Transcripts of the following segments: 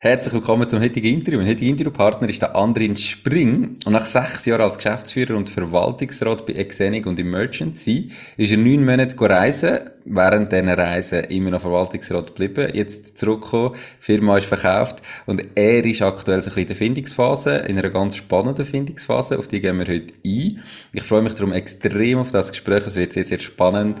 Herzlich willkommen zum heutigen Interview. Mein heutiger Interviewpartner ist der Andrin Spring. Und nach sechs Jahren als Geschäftsführer und Verwaltungsrat bei Exenic und Emergency ist er neun Monate reisen. Während dieser Reise immer noch Verwaltungsrat geblieben. Jetzt zurückgekommen. Die Firma ist verkauft. Und er ist aktuell so ein in der Findungsphase. In einer ganz spannenden Findungsphase. Auf die gehen wir heute ein. Ich freue mich darum extrem auf das Gespräch. Es wird sehr, sehr spannend.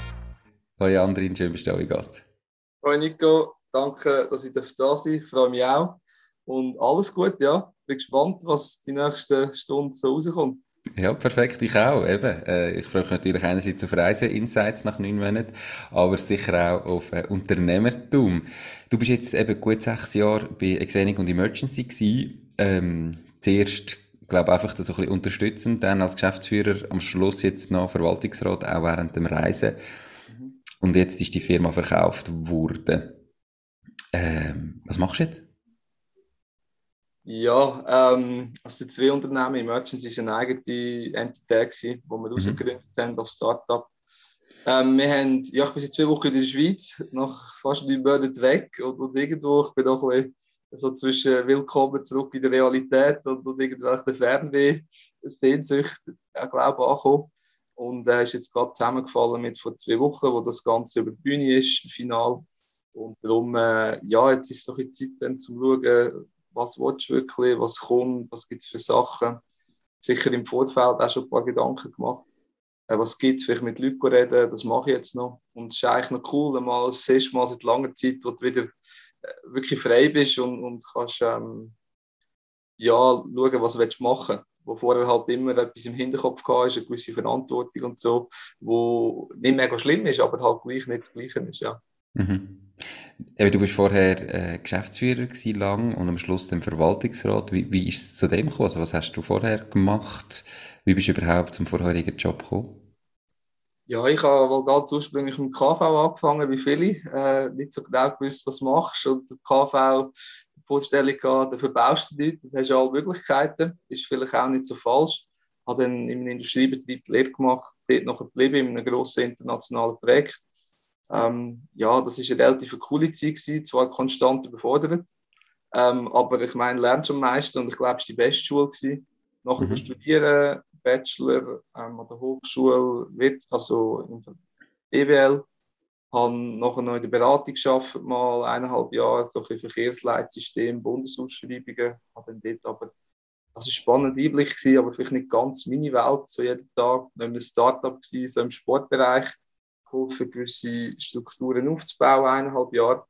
Hallo Andrin, schön bist du wie geht's? Hallo Nico, danke, dass ich da sein darf. Ich freue mich auch. Und alles gut, ja. Bin gespannt, was die nächste Stunde so rauskommt. Ja, perfekt, ich auch. Eben. Äh, ich freue mich natürlich einerseits auf Reise-Insights nach neun Monaten, aber sicher auch auf äh, Unternehmertum. Du bist jetzt eben gut sechs Jahre bei Exenic und Emergency gewesen. Ähm, zuerst, glaube einfach das so ein bisschen unterstützend, dann als Geschäftsführer, am Schluss jetzt noch Verwaltungsrat, auch während dem Reisen. Und jetzt ist die Firma verkauft worden. Ähm, was machst du jetzt? Ja, ähm, also zwei Unternehmen, Emergency war eine eigene Entität, die wir mhm. ausgegründet haben als Startup. Ähm, wir haben, ja, ich bin seit zwei Wochen in der Schweiz, nach fast drei Monaten weg und, und irgendwo, ich bin auch ein bisschen so zwischen Willkommen zurück in der Realität und, und irgendwelche Fernweh, Sehnsucht, ich glaube, angekommen. Und er ist jetzt gerade zusammengefallen mit vor zwei Wochen, wo das Ganze über die Bühne ist, im Final. Und darum, äh, ja, jetzt ist so ein Zeit dann zu schauen, was willst du wirklich, was kommt, was gibt es für Sachen. Sicher im Vorfeld auch schon ein paar Gedanken gemacht. Äh, was gibt es, vielleicht mit Leuten reden, das mache ich jetzt noch. Und es ist eigentlich noch cool, mal das erste Mal seit langer Zeit, wo du wieder äh, wirklich frei bist und, und kannst ähm, ja, schauen, was du machen willst wo vorher halt immer etwas im Hinterkopf hatte, eine gewisse Verantwortung und so, wo nicht mega schlimm ist, aber halt gleich nicht das Gleiche ist, ja. Mhm. du bist vorher äh, Geschäftsführer gewesen, lang und am Schluss dann Verwaltungsrat. Wie, wie ist es zu dem gekommen? Also was hast du vorher gemacht? Wie bist du überhaupt zum vorherigen Job gekommen? Ja, ich habe wohl ganz ursprünglich mit dem KV angefangen, wie viele. Äh, nicht so genau gewusst, was du machst. Und der KV Vorstellung gehabt, dafür baust du nichts, dann hast du alle Möglichkeiten, ist vielleicht auch nicht so falsch. Habe dann in einem Industriebetrieb die Lehre gemacht, dort noch geblieben, in einem grossen internationalen Projekt. Ähm, ja, das war eine relativ coole Zeit, gewesen, zwar konstant überfordert, ähm, aber ich meine, lernst am meisten und ich glaube, es war die beste Schule. Gewesen. Nachher mhm. studieren, Bachelor ähm, an der Hochschule, also BWL, habe nachher noch in der Beratung gearbeitet, mal eineinhalb Jahre, so ein Verkehrsleitsystem, Bundesausschreibungen, habe dann dort aber, war spannend Einblick gewesen, aber vielleicht nicht ganz meine Welt, so jeden Tag, noch in einem Startup gewesen, so im Sportbereich, geholfen, gewisse Strukturen aufzubauen, eineinhalb Jahre.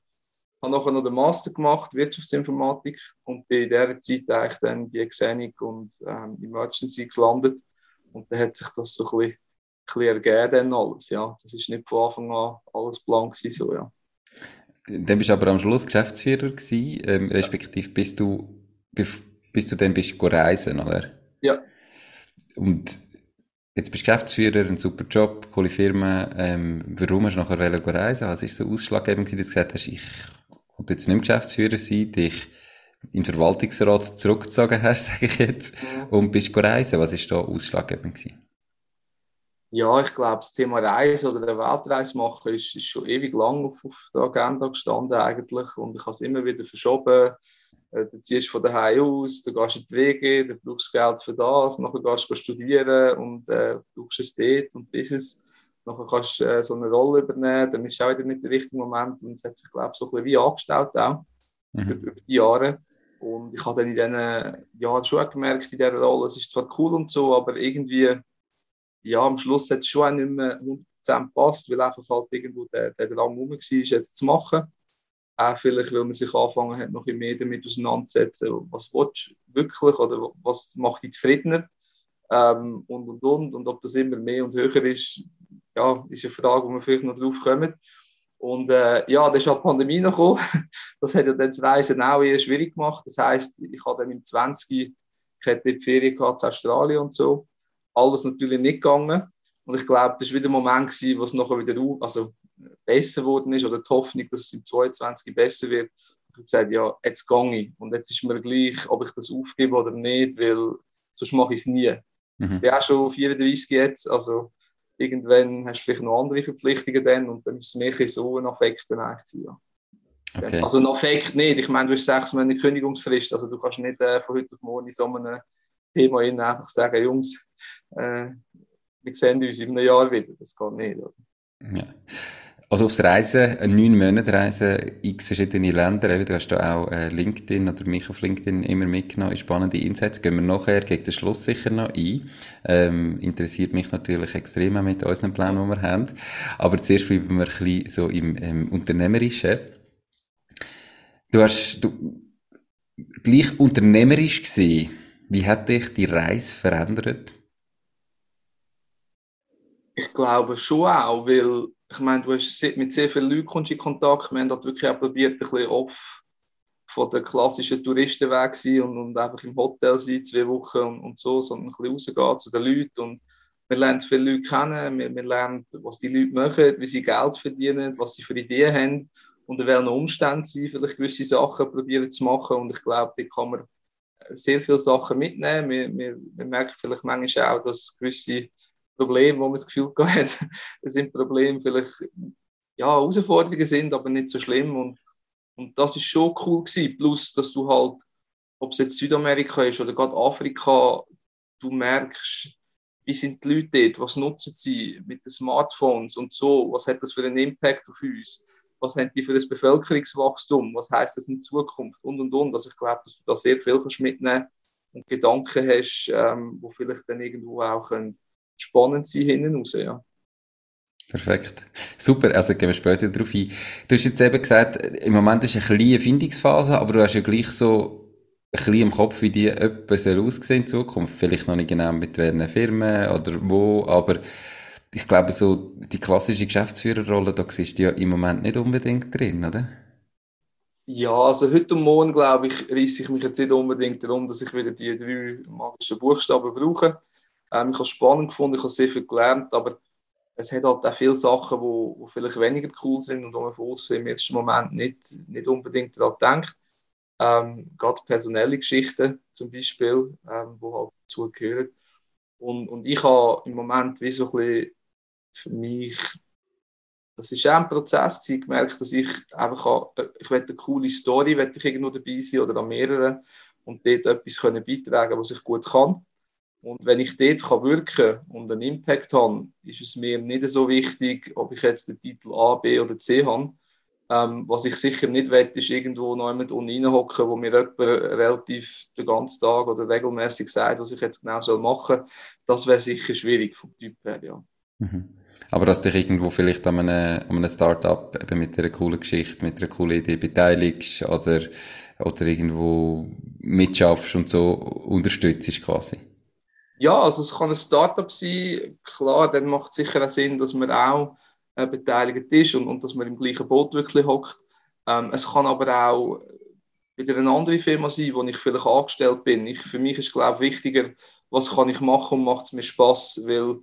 Habe nachher noch den Master gemacht, Wirtschaftsinformatik, und bin in dieser Zeit eigentlich dann bei Xenic und ähm, Emergency gelandet. Und dann hat sich das so ein bisschen bisschen ergeben dann alles, ja. Das ist nicht von Anfang an alles blank gewesen, so, ja. Dann bist du aber am Schluss Geschäftsführer gewesen, ähm, respektive bist du, bis du dann bist reisen, oder? Ja. Und jetzt bist du Geschäftsführer, ein super Job, coole Firma, ähm, warum hast du nachher reisen Was ist so ausschlaggebend gewesen, dass du gesagt hast, ich will jetzt nicht mehr Geschäftsführer sein, dich den Verwaltungsrat zurückgezogen hast, sage ich jetzt, ja. und bist reisen. Was ist da ausschlaggebend gewesen? Ja, ich glaube, das Thema Reise oder eine Weltreise machen ist, ist schon ewig lang auf, auf der Agenda gestanden eigentlich und ich habe es immer wieder verschoben. Äh, du ziehst von daheim aus, du gehst in die Wege, du brauchst Geld für das, nachher gehst du studieren und äh, brauchst es dort und Business. Nachher kannst du äh, so eine Rolle übernehmen, dann ist es auch wieder nicht der richtige Moment und es hat sich, glaube ich, so ein bisschen wie angestaut auch mhm. über, über die Jahre. Und ich habe dann in diesen Jahren schon gemerkt, in dieser Rolle, es ist zwar cool und so, aber irgendwie, ja, am Schluss hat es schon auch nicht mehr 100% gepasst, weil einfach halt irgendwo der, der Drang rum war, jetzt zu machen. Auch vielleicht, weil man sich angefangen hat, noch mehr damit auseinanderzusetzen, was willst du wirklich oder was macht dich zufriedener ähm, und, und, und. Und ob das immer mehr und höher ist, ja, ist eine Frage, wo wir vielleicht noch drauf kommen. Und äh, ja, dann ist halt die Pandemie noch gekommen. Das hat ja dann das Reisen auch eher schwierig gemacht. Das heisst, ich habe dann im 20. Ich hatte die Ferien gehabt, in Australien und so. Alles natürlich nicht gegangen. Und ich glaube, das war wieder ein Moment, gewesen, wo es nachher wieder also, besser geworden ist oder die Hoffnung, dass es im 22 besser wird. Ich habe gesagt, ja, jetzt gehe ich. Und jetzt ist mir gleich, ob ich das aufgebe oder nicht, weil sonst mache ich es nie. Mhm. Ich bin auch schon 34 jetzt, also irgendwann hast du vielleicht noch andere Verpflichtungen dann und dann ist es mehr so ein Affekt dann eigentlich. Ja. Okay. Also ein Affekt nicht, ich meine, du hast sechs Monate Kündigungsfrist, also du kannst nicht äh, von heute auf morgen in so einem Thema einfach sagen, Jungs, äh, wir sehen uns in einem Jahr wieder, das geht nicht. Oder? Ja. Also aufs Reisen, eine neun Monate Reise, x verschiedene Länder, du hast da auch äh, LinkedIn oder mich auf LinkedIn immer mitgenommen, spannende Insights, gehen wir nachher gegen den Schluss sicher noch ein. Ähm, interessiert mich natürlich extrem auch mit unseren Plänen, die wir haben. Aber zuerst bleiben wir ein bisschen so im ähm, Unternehmerischen. Du hast, du, gleich unternehmerisch gesehen, wie hat dich die Reise verändert? Ich glaube schon auch, weil ich meine, du hast mit sehr vielen Leuten in Kontakt. Wir haben dort wirklich auch probiert, ein bisschen off von der klassischen Touristenweg sein und, und einfach im Hotel sein, zwei Wochen und, und so, sondern ein bisschen rausgehen zu den Leuten. Und wir lernen viele Leute kennen, wir, wir lernen, was die Leute machen, wie sie Geld verdienen, was sie für Ideen haben, unter welchen Umständen sie vielleicht gewisse Sachen probieren zu machen. Und ich glaube, da kann man sehr viele Sachen mitnehmen. Wir, wir, merken vielleicht manchmal auch, dass gewisse Probleme, wo man das Gefühl hat, es sind Probleme, vielleicht ja, Herausforderungen sind, aber nicht so schlimm. Und, und das ist schon cool gewesen. Plus, dass du halt, ob es jetzt Südamerika ist oder gerade Afrika, du merkst, wie sind die Leute dort, was nutzen sie mit den Smartphones und so, was hat das für einen Impact auf uns, was haben die für das Bevölkerungswachstum, was heißt das in Zukunft und und und. Also ich glaube, dass du da sehr viel kannst mitnehmen und Gedanken hast, ähm, wo vielleicht dann irgendwo auch spannend sein hinten raus, ja. Perfekt. Super, also gehen wir später darauf ein. Du hast jetzt eben gesagt, im Moment ist eine kleine Findungsphase, aber du hast ja gleich so ein bisschen im Kopf, wie die etwas aussehen in Zukunft. Vielleicht noch nicht genau mit welchen Firmen oder wo, aber ich glaube, so die klassische Geschäftsführerrolle, da siehst du ja im Moment nicht unbedingt drin, oder? Ja, also heute und morgen, glaube ich, reiße ich mich jetzt nicht unbedingt darum, dass ich wieder die drei magischen Buchstaben brauche. Ähm, ich habe es spannend gefunden, ich habe sehr viel gelernt, aber es hat halt auch viele Sachen, die wo, wo vielleicht weniger cool sind und wo man von außen im ersten Moment nicht, nicht unbedingt daran denkt. Ähm, gerade personelle Geschichten zum Beispiel, ähm, wo halt dazugehören. Und, und ich habe im Moment wie so ein bisschen für mich, das ist auch ein Prozess gewesen, gemerkt, dass ich einfach, habe, ich eine coole Story, will ich irgendwo dabei sein oder an mehreren und dort etwas können beitragen, was ich gut kann. Und wenn ich dort kann wirken und einen Impact habe, ist es mir nicht so wichtig, ob ich jetzt den Titel A, B oder C habe. Ähm, was ich sicher nicht will, ist irgendwo noch jemand reinhocken, wo mir jemand relativ den ganzen Tag oder regelmäßig sagt, was ich jetzt genau machen soll. Das wäre sicher schwierig vom Typ her, ja. Mhm. Aber dass dich irgendwo vielleicht an einem, an einem Start-up eben mit einer coolen Geschichte, mit einer coolen Idee beteiligst oder, oder irgendwo mitschaffst und so unterstützt quasi. Ja, also es kann ein Startup sein, klar, dann macht es sicher auch Sinn, dass man auch äh, beteiligt ist und, und dass man im gleichen Boot wirklich hockt. Ähm, es kann aber auch wieder eine andere Firma sein, wo ich vielleicht angestellt bin. Ich, für mich ist glaube ich wichtiger, was kann ich machen und macht es mir Spaß, weil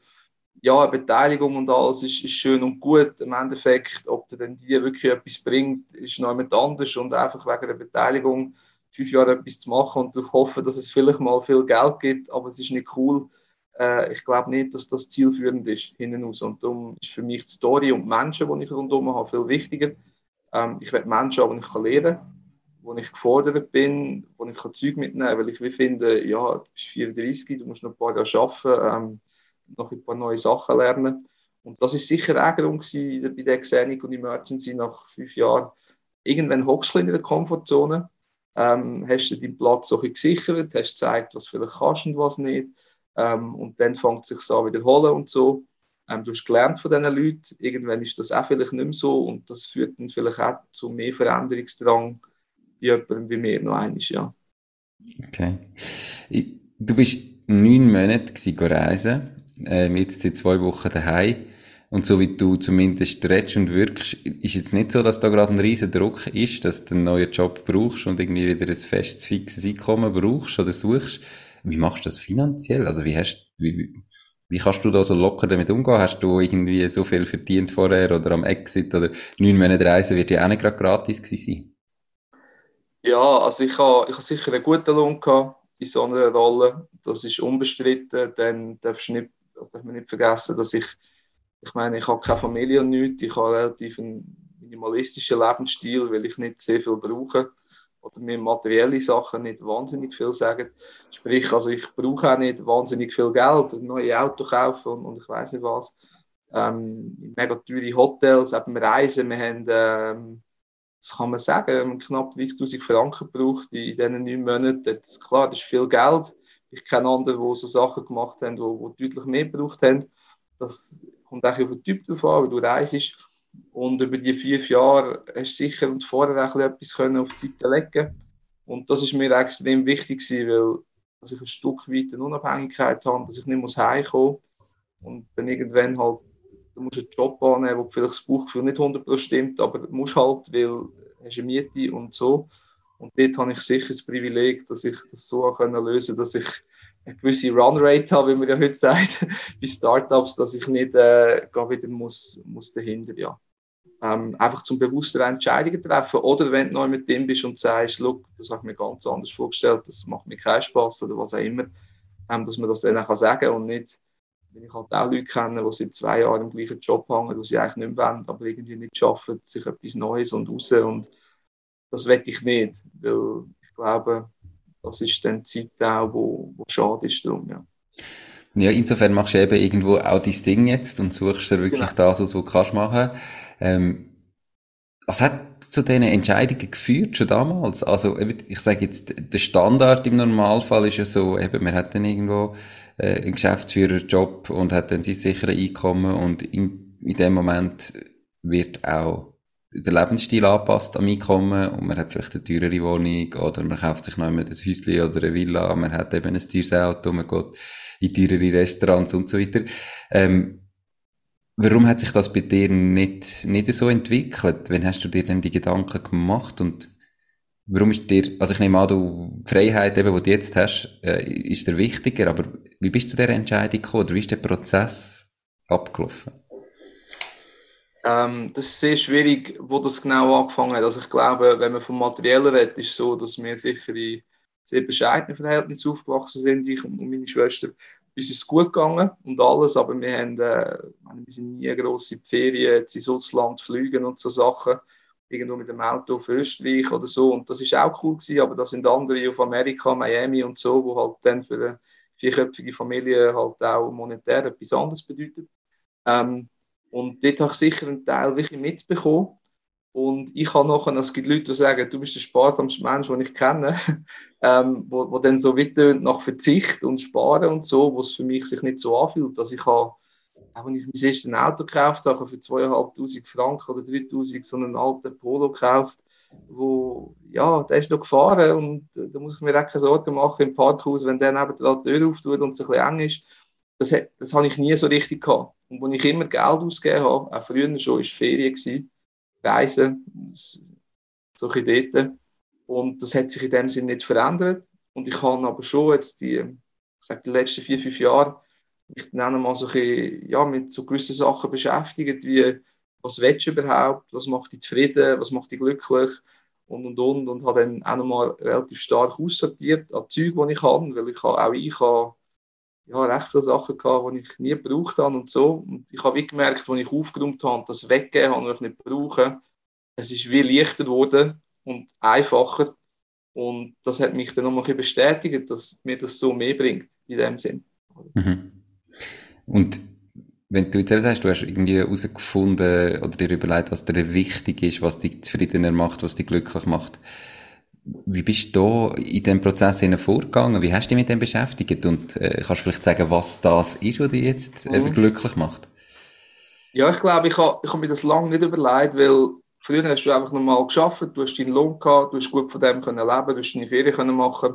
ja, eine Beteiligung und alles ist, ist, schön und gut. Im Endeffekt, ob der denn die wirklich etwas bringt, ist noch jemand anders und einfach wegen der Beteiligung fünf Jahre etwas zu machen und darauf hoffen, dass es vielleicht mal viel Geld gibt, aber es ist nicht cool. Äh, ich glaube nicht, dass das zielführend ist, hinten raus. Und darum ist für mich die Story und die Menschen, die ich rundherum habe, viel wichtiger. Ähm, ich will Menschen haben, die ich lernen kann, wo ich gefordert bin, wo ich Zeug mitnehmen kann, weil ich finde, ja, du bist 34, du musst noch ein paar Jahre arbeiten, ähm, noch ein paar neue Sachen lernen. Und das ist sicher auch Grund gewesen, bei der Xenic und Emergency nach fünf Jahren. Irgendwann hockst du in der Komfortzone ähm, hast du deinen Platz ein gesichert, hast gezeigt, was vielleicht kannst und was nicht. Ähm, und dann fängt es sich an wiederholen und so. Ähm, du hast gelernt von diesen Leuten, irgendwann ist das auch vielleicht nicht mehr so und das führt dann vielleicht auch zu mehr Veränderungsdrang bei jemandem wie mir noch einmal, ja. Okay. Du bist neun Monate reisen, ähm, jetzt seit zwei Wochen daheim. Und so wie du zumindest redest und wirkst, ist jetzt nicht so, dass da gerade ein riesen Druck ist, dass du einen neuen Job brauchst und irgendwie wieder ein festes, fixes Einkommen brauchst oder suchst. Wie machst du das finanziell? Also wie hast, wie, wie kannst du da so locker damit umgehen? Hast du irgendwie so viel verdient vorher oder am Exit oder neun Monate Reise wird ja auch nicht gerade gratis gewesen sein? Ja, also ich habe, ich habe sicher einen guten Lohn gehabt in so einer Rolle. Das ist unbestritten. Dann darfst du nicht, also darf man nicht vergessen, dass ich, ich meine, ich habe keine Familie und nichts. Ich habe relativ einen minimalistischen Lebensstil, weil ich nicht sehr viel brauche oder mir materielle Sachen nicht wahnsinnig viel sagen. Sprich, also ich brauche auch nicht wahnsinnig viel Geld, ein neues Auto kaufen und, und ich weiß nicht was. Ähm, mega teure Hotels, eben Reisen, wir haben, ähm, das kann man sagen, knapp 30'000 Franken gebraucht in, in diesen neun Monaten. Das, klar, das ist viel Geld. Ich kenne andere, die so Sachen gemacht haben, die, die deutlich mehr gebraucht haben. Das kommt auch auf den Typ drauf an, wie du reist. Und über die fünf Jahre hast du sicher und vorher auch etwas können auf die Seite legen Und das ist mir extrem wichtig gewesen, weil dass ich ein Stück weit eine Unabhängigkeit habe, dass ich nicht muss heimkommen. Und dann irgendwann halt, du musst einen Job annehmen, wo vielleicht das Bauchgefühl nicht 100% stimmt, aber du musst halt, weil hast eine Miete und so. Und dort habe ich sicher das Privileg, dass ich das so lösen kann, dass ich eine gewisse Runrate habe, wie man ja heute sagt, bei Startups, dass ich nicht äh, wieder muss, muss dahinter, ja ähm, einfach zum bewusster Entscheidungen treffen. Oder wenn du neu mit dem bist und sagst, look, das habe ich mir ganz anders vorgestellt, das macht mir keinen Spaß oder was auch immer, ähm, dass man das dann auch sagen kann und nicht, wenn ich halt auch Leute kenne, die seit zwei Jahren im gleichen Job hängen, die sie eigentlich nicht mehr wollen, aber irgendwie nicht schaffen, sich etwas Neues und raus und das wette ich nicht, weil ich glaube, das ist dann die Zeit auch, wo, wo schade ist drum, ja. Ja, insofern machst du eben irgendwo auch dein Ding jetzt und suchst dir wirklich genau. das was du kannst machen. Ähm, was hat zu diesen Entscheidungen geführt, schon damals? Also, ich sage jetzt, der Standard im Normalfall ist ja so, eben, man hat dann irgendwo äh, einen Geschäftsführerjob und hat dann sein sicheres Einkommen und in, in dem Moment wird auch der Lebensstil anpasst am Einkommen und man hat vielleicht eine teurere Wohnung oder man kauft sich noch einmal ein Häuschen oder eine Villa, man hat eben ein teures Auto, man geht in teurere Restaurants und so weiter. Ähm, warum hat sich das bei dir nicht, nicht so entwickelt? Wann hast du dir denn die Gedanken gemacht und warum ist dir, also ich nehme an, du, die Freiheit eben, die du jetzt hast, äh, ist dir wichtiger, aber wie bist du zu dieser Entscheidung gekommen oder wie ist der Prozess abgelaufen? Ähm, das ist sehr schwierig, wo das genau angefangen hat. Also ich glaube, wenn man vom Materiellen redet, ist es so, dass wir sicher in sehr bescheidenen Verhältnissen aufgewachsen sind, ich und meine Schwester. Uns ist es gut gegangen und alles, aber wir, haben, äh, wir sind nie grosse Ferien ins Ausland fliegen und so Sachen. Irgendwo mit dem Auto auf Österreich oder so. Und das ist auch cool gewesen, aber da sind andere auf Amerika, Miami und so, wo halt dann für eine vierköpfige Familie halt auch monetär etwas anderes bedeutet. Ähm, und dort habe ich sicher einen Teil wirklich mitbekommen. Und ich habe nachher, es gibt Leute, die sagen, du bist der sparsamste Mensch, den ich kenne, ähm, wo, wo dann so wieder nach Verzicht und Sparen und so, wo es für mich sich nicht so anfühlt. Also ich habe, auch wenn ich mein erstes Auto gekauft habe, für 2'500 Franken oder 3'000 so einen alten Polo gekauft, wo, ja, der ist noch gefahren und äh, da muss ich mir auch keine Sorgen machen im Parkhaus, wenn der neben der Tür auftut und es ein bisschen eng ist. Das, das habe ich nie so richtig gehabt. Und wo ich immer Geld ausgegeben habe, auch früher schon, war Ferien. Gewesen, Reisen, so ein dort. Und das hat sich in dem Sinne nicht verändert. Und ich habe aber schon jetzt die, ich sage, die letzten vier, fünf Jahre mich dann mal so bisschen, ja, mit so gewissen Sachen beschäftigt, wie was willst du überhaupt, was macht dich zufrieden, was macht dich glücklich und und und und habe dann auch nochmal relativ stark aussortiert an Zeug, die ich habe, weil ich auch ich habe ja, recht viele Sachen gehabt, die ich nie gebraucht habe und so. Und ich habe gemerkt, als ich aufgeräumt habe, das weggegeben habe, was ich nicht brauche, es ist wie leichter geworden und einfacher. Und das hat mich dann nochmal bestätigt, dass mir das so mehr bringt, in dem Sinn. Mhm. Und wenn du jetzt sagst, du hast irgendwie herausgefunden oder dir überlegt, was dir wichtig ist, was dich zufriedener macht, was dich glücklich macht, Wie bist du in diesem Prozess vorgegangen? Wie hast du dich mit dem beschäftigt? Und äh, kannst du vielleicht sagen, was das ist, was dich jetzt mhm. eben glücklich macht? Ja, ich glaube, ich habe ich hab mir das lange nicht überlegt, weil früher hast du einfach normal geschafft, du hast deinen Lohn gehabt, du hast gut von dem können leben, du hast deine Ferien können machen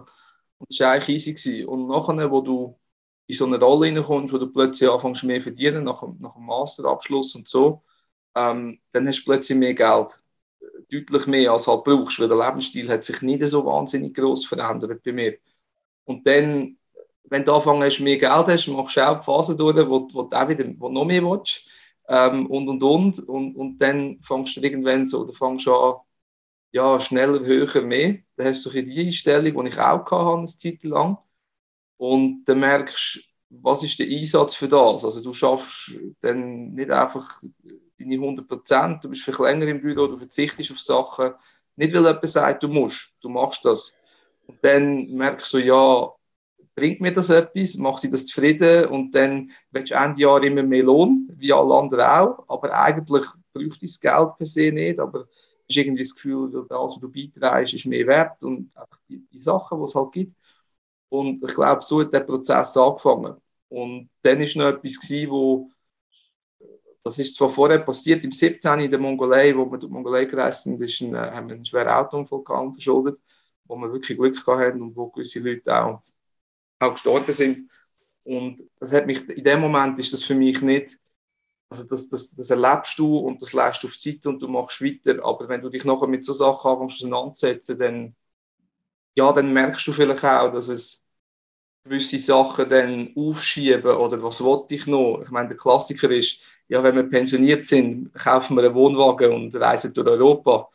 und das war eigentlich easy. Gewesen. Und nachher, wo du in so eine Rolle reinkommst, wo du plötzlich anfängst mehr verdienen, nach, nach dem Masterabschluss und so, ähm, dann hast du plötzlich mehr Geld. Deutlich mehr als halt brauchst, weil der Lebensstil hat sich nicht so wahnsinnig groß verändert bei mir. Und dann, wenn du anfängst, mehr Geld hast, machst du auch die Phase durch, wo, wo du auch wieder wo noch mehr willst. Ähm, und, und, und, und. Und dann fängst du irgendwann so, oder fängst an, ja, schneller, höher, mehr. Dann hast du so die Einstellung, die ich auch hatte, eine Zeit lang. Und dann merkst du, was ist der Einsatz für das? Also du schaffst dann nicht einfach deine 100 Prozent, du bist vielleicht länger im Büro, du verzichtest auf Sachen, nicht weil jemand sagt, du musst, du machst das. Und dann merkst du, ja, bringt mir das etwas, macht dich das zufrieden und dann willst du Ende Jahr immer mehr Lohn, wie alle anderen auch, aber eigentlich braucht das Geld per se nicht, aber hast irgendwie das Gefühl, das, was du beiträgst, ist mehr wert und einfach die, die Sachen, die es halt gibt. Und ich glaube, so hat der Prozess angefangen. Und dann war noch etwas, gewesen, wo, das ist zwar vorher passiert, im 17. in der Mongolei, wo wir durch die Mongolei gereist sind, ist ein, haben wir einen schweren Autounfall verschuldet, wo wir wirklich Glück haben und wo gewisse Leute auch, auch gestorben sind. Und das hat mich, in dem Moment ist das für mich nicht, also das, das, das erlebst du und das lässt du auf die Zeit und du machst weiter, aber wenn du dich nachher mit so Sachen anfängst auseinanderzusetzen, dann, ja, dann merkst du vielleicht auch, dass es gewisse Sachen dann aufschieben oder was wollte ich noch? Ich meine, der Klassiker ist, ja, wenn wir pensioniert sind, kaufen wir einen Wohnwagen und reisen durch Europa.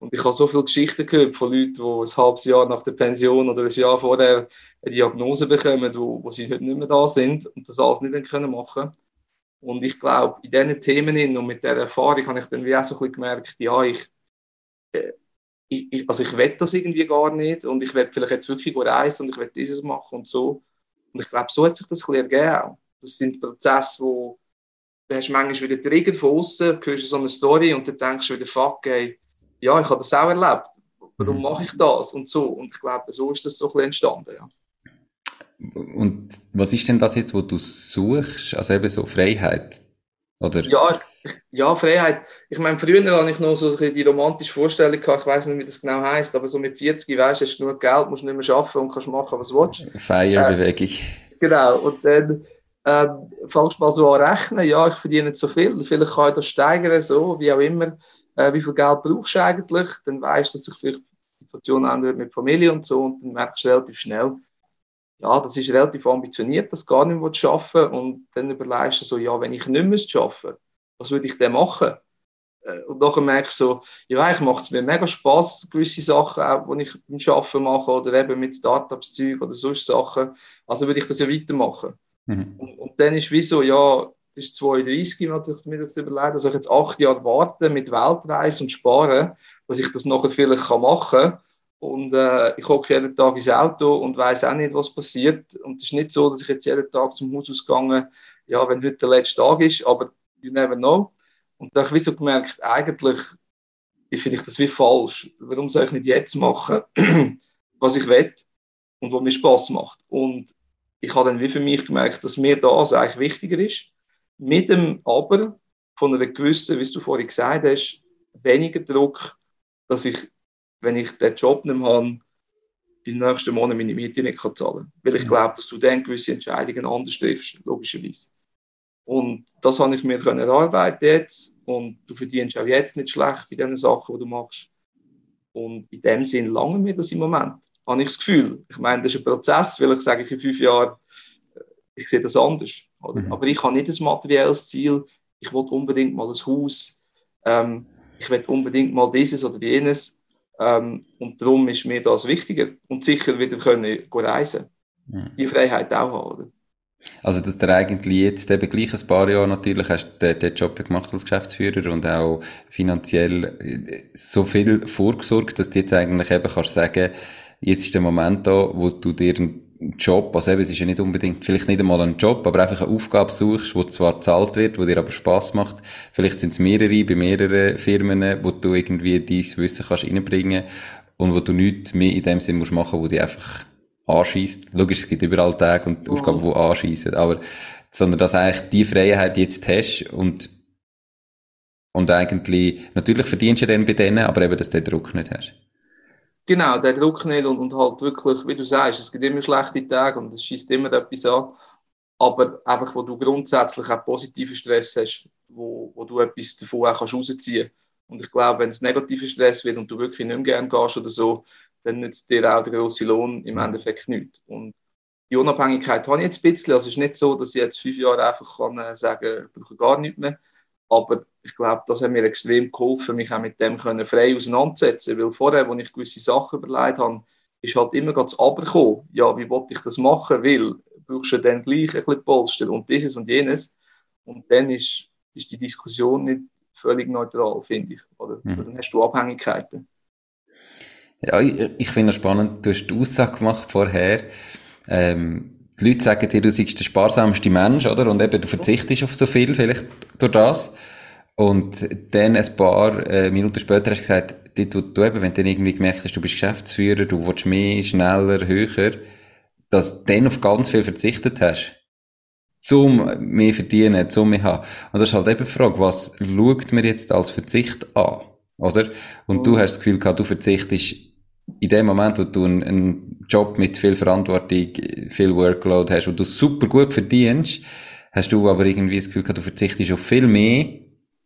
Und ich habe so viele Geschichten gehört von Leuten, die ein halbes Jahr nach der Pension oder ein Jahr vorher eine Diagnose bekommen, wo, wo sie heute nicht mehr da sind und das alles nicht können machen Und ich glaube, in diesen Themen und mit dieser Erfahrung habe ich dann wie auch so ein bisschen gemerkt, ja, ich, äh, ich, ich, also ich will das irgendwie gar nicht und ich will vielleicht jetzt wirklich reisen und ich will dieses machen und so. Und ich glaube, so hat sich das ein bisschen ergeben. Das sind Prozesse, wo du hast manchmal wieder Trigger von außen, hörst so eine Story und dann denkst du wieder, fuck, ey, ja, ich habe das auch erlebt. Warum mhm. mache ich das? Und so. Und ich glaube, so ist das so ein bisschen entstanden, ja. Und was ist denn das jetzt, wo du suchst? Also eben so Freiheit? Oder? Ja, ja, Freiheit. Ich meine, früher hatte ich noch so die romantische Vorstellung gehabt, ich weiß nicht, wie das genau heißt, aber so mit 40 weißt du, hast du genug Geld, musst nicht mehr arbeiten und kannst machen, was du willst. Feierbewegung. Äh, genau. Und dann ähm, fängst du mal so an rechnen, ja, ich verdiene nicht so viel, vielleicht kann ich das steigern, so, wie auch immer. Äh, wie viel Geld brauchst du eigentlich? Dann weißt du, dass sich vielleicht die Situation ändert mit Familie und so und dann merkst du relativ schnell, ja, das ist relativ ambitioniert, das gar nicht zu schaffen und dann überlegst du so, ja, wenn ich nicht mehr arbeiten was würde ich denn machen? Äh, und nachher merkst du so, ja, eigentlich macht es mir mega Spaß, gewisse Sachen, auch die ich beim Arbeiten mache oder eben mit Startups Zeug oder solche Sachen. Also würde ich das ja weitermachen. Mhm. Und, und, dann ist wie so, ja, das ist 32, hatte ich mir das überlegt, dass ich jetzt acht Jahre warte mit Weltreise und sparen, dass ich das nachher vielleicht machen kann. Und äh, ich hocke jeden Tag ins Auto und weiß auch nicht, was passiert. Und es ist nicht so, dass ich jetzt jeden Tag zum Haus ausgegangen ja, wenn heute der letzte Tag ist, aber you never know. Und da habe ich so gemerkt, eigentlich finde ich das wie falsch. Warum soll ich nicht jetzt machen, was ich will und was mir Spaß macht? Und ich habe dann wie für mich gemerkt, dass mir das eigentlich wichtiger ist. Mit dem Aber von einer gewissen, wie du vorhin gesagt hast, weniger Druck, dass ich, wenn ich den Job nicht mehr habe, in den nächsten Monaten meine Miete nicht zahlen kann. Weil ich glaube, dass du dann gewisse Entscheidungen anders triffst, logischerweise. Und das habe ich mir können erarbeiten jetzt. Und du verdienst auch jetzt nicht schlecht bei den Sachen, die du machst. Und in dem Sinn lange mir das im Moment. Habe ich das Gefühl. Ich meine, das ist ein Prozess. Sage ich in fünf Jahren, äh, ich sehe das anders. Mhm. Aber ich habe nicht ein materielles Ziel. Ich will unbedingt mal ein Haus. Ähm, ich will unbedingt mal dieses oder jenes. Ähm, und darum ist mir das wichtiger. Und sicher wieder können reisen. Mhm. Die Freiheit auch haben. Also, dass du eigentlich jetzt eben gleich ein paar Jahre natürlich hast den, den Job gemacht als Geschäftsführer und auch finanziell äh, so viel vorgesorgt, dass du jetzt eigentlich eben kannst sagen, jetzt ist der Moment da, wo du dir einen Job, also eben, es ist ja nicht unbedingt, vielleicht nicht einmal ein Job, aber einfach eine Aufgabe suchst, wo zwar gezahlt wird, wo dir aber Spaß macht. Vielleicht sind es mehrere, bei mehreren Firmen, wo du irgendwie dein Wissen kannst reinbringen und wo du nichts mehr in dem Sinn musst machen, wo die einfach anschießt. Logisch, es gibt überall Tage und Aufgaben, die anschießen, aber, sondern dass eigentlich die Freiheit jetzt hast und, und eigentlich, natürlich verdienst du dann bei denen, aber eben, dass du den Druck nicht hast. Genau, der Druck nicht und, und halt wirklich, wie du sagst, es gibt immer schlechte Tage und es schießt immer etwas an, aber einfach, wo du grundsätzlich auch positiven Stress hast, wo, wo du etwas davon auch kannst rausziehen kannst. Und ich glaube, wenn es negativer Stress wird und du wirklich nicht mehr gerne gehst oder so, dann nützt dir auch der grosse Lohn im Endeffekt nichts. Und die Unabhängigkeit habe ich jetzt ein bisschen. Also es ist nicht so, dass ich jetzt fünf Jahre einfach kann äh, sagen ich brauche gar nichts mehr. Aber ich glaube, das hat mir extrem geholfen, mich auch mit dem können frei auseinanderzusetzen. Weil vorher, als ich gewisse Sachen überlegt habe, ist halt immer ganz Aber Ja, wie wollte ich das machen? Weil brauchst du dann gleich ein bisschen Polster und dieses und jenes. Und dann ist, ist die Diskussion nicht völlig neutral, finde ich. Oder? Mhm. Dann hast du Abhängigkeiten. Ja, ich, ich finde es spannend, du hast die Aussage gemacht vorher, ähm, die Leute sagen dir, du seist der sparsamste Mensch, oder? Und eben, du verzichtest auf so viel, vielleicht durch das. Und dann ein paar äh, Minuten später hast du gesagt, du, du eben, wenn du dann irgendwie gemerkt hast, du bist Geschäftsführer, du willst mehr, schneller, höher, dass du dann auf ganz viel verzichtet hast. Zum mehr verdienen, zum mehr haben. Und das ist halt eben die Frage, was schaut mir jetzt als Verzicht an? Oder? Und du hast das Gefühl gehabt, du verzichtest in dem Moment, wo du einen, Job mit viel Verantwortung, viel Workload hast, wo du super gut verdienst, hast du aber irgendwie das Gefühl gehabt, du verzichtest auf viel mehr,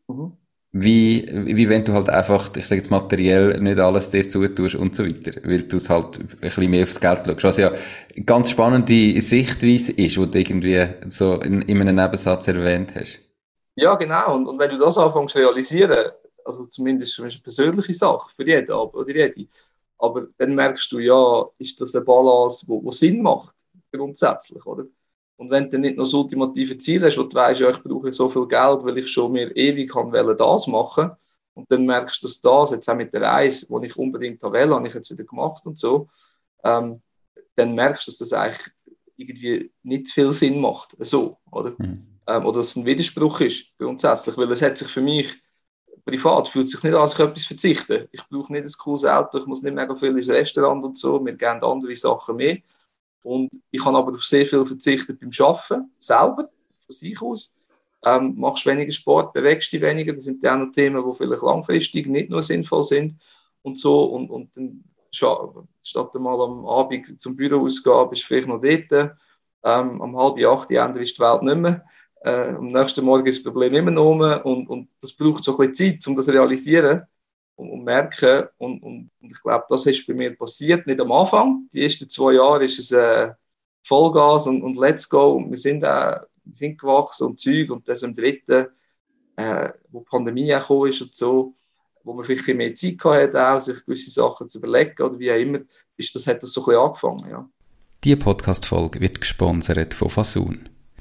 mhm. wie, wie wenn du halt einfach, ich sage jetzt materiell, nicht alles dir zutust und so weiter, weil du es halt ein bisschen mehr aufs Geld schaust. Was ja eine ganz spannende Sichtweise ist, die du irgendwie so in, in einem Nebensatz erwähnt hast. Ja, genau. Und, und wenn du das anfängst zu realisieren, also zumindest ist eine persönliche Sache für jeden oder jede, aber dann merkst du, ja, ist das eine Balance, wo, wo Sinn macht, grundsätzlich, oder? Und wenn du nicht noch das ultimative Ziel hast, wo du weißt, ja, ich brauche so viel Geld, weil ich schon mir ewig kann wollen, das machen, und dann merkst du, dass das, jetzt auch mit der Reise, die ich unbedingt will, habe ich jetzt wieder gemacht und so, ähm, dann merkst du, dass das eigentlich irgendwie nicht viel Sinn macht, so, oder? Mhm. Ähm, oder dass es ein Widerspruch ist, grundsätzlich, weil es hat sich für mich privat fühlt es sich nicht an, als ich etwas verzichten. Ich brauche nicht ein cooles Auto, ich muss nicht mega viel ins Restaurant und so. Wir geben andere Sachen mehr. Und ich habe aber auf sehr viel verzichtet beim Arbeiten, selber, von sich aus. Ähm, machst weniger Sport, bewegst dich weniger. Das sind dann auch noch Themen, die vielleicht langfristig nicht nur sinnvoll sind. Und so. Und, und dann statt mal am Abend zum Büro ausgehen, bist du vielleicht noch dort. Ähm, am halb acht Ende ist die Welt nicht mehr. Äh, am nächsten Morgen ist das Problem immer noch und, und das braucht so ein bisschen Zeit, um das zu realisieren und, und merken. Und, und, und, ich glaube, das ist bei mir passiert, nicht am Anfang. Die ersten zwei Jahre ist es äh, Vollgas und, und Let's Go. Und wir sind, äh, wir sind gewachsen und Zeug. Und das im dritten, äh, wo die Pandemie auch ist und so, wo man vielleicht mehr Zeit hatte, auch sich gewisse Sachen zu überlegen oder wie auch immer, ist das, hat das so ein bisschen angefangen. Ja. Diese Podcast-Folge wird gesponsert von Fasun.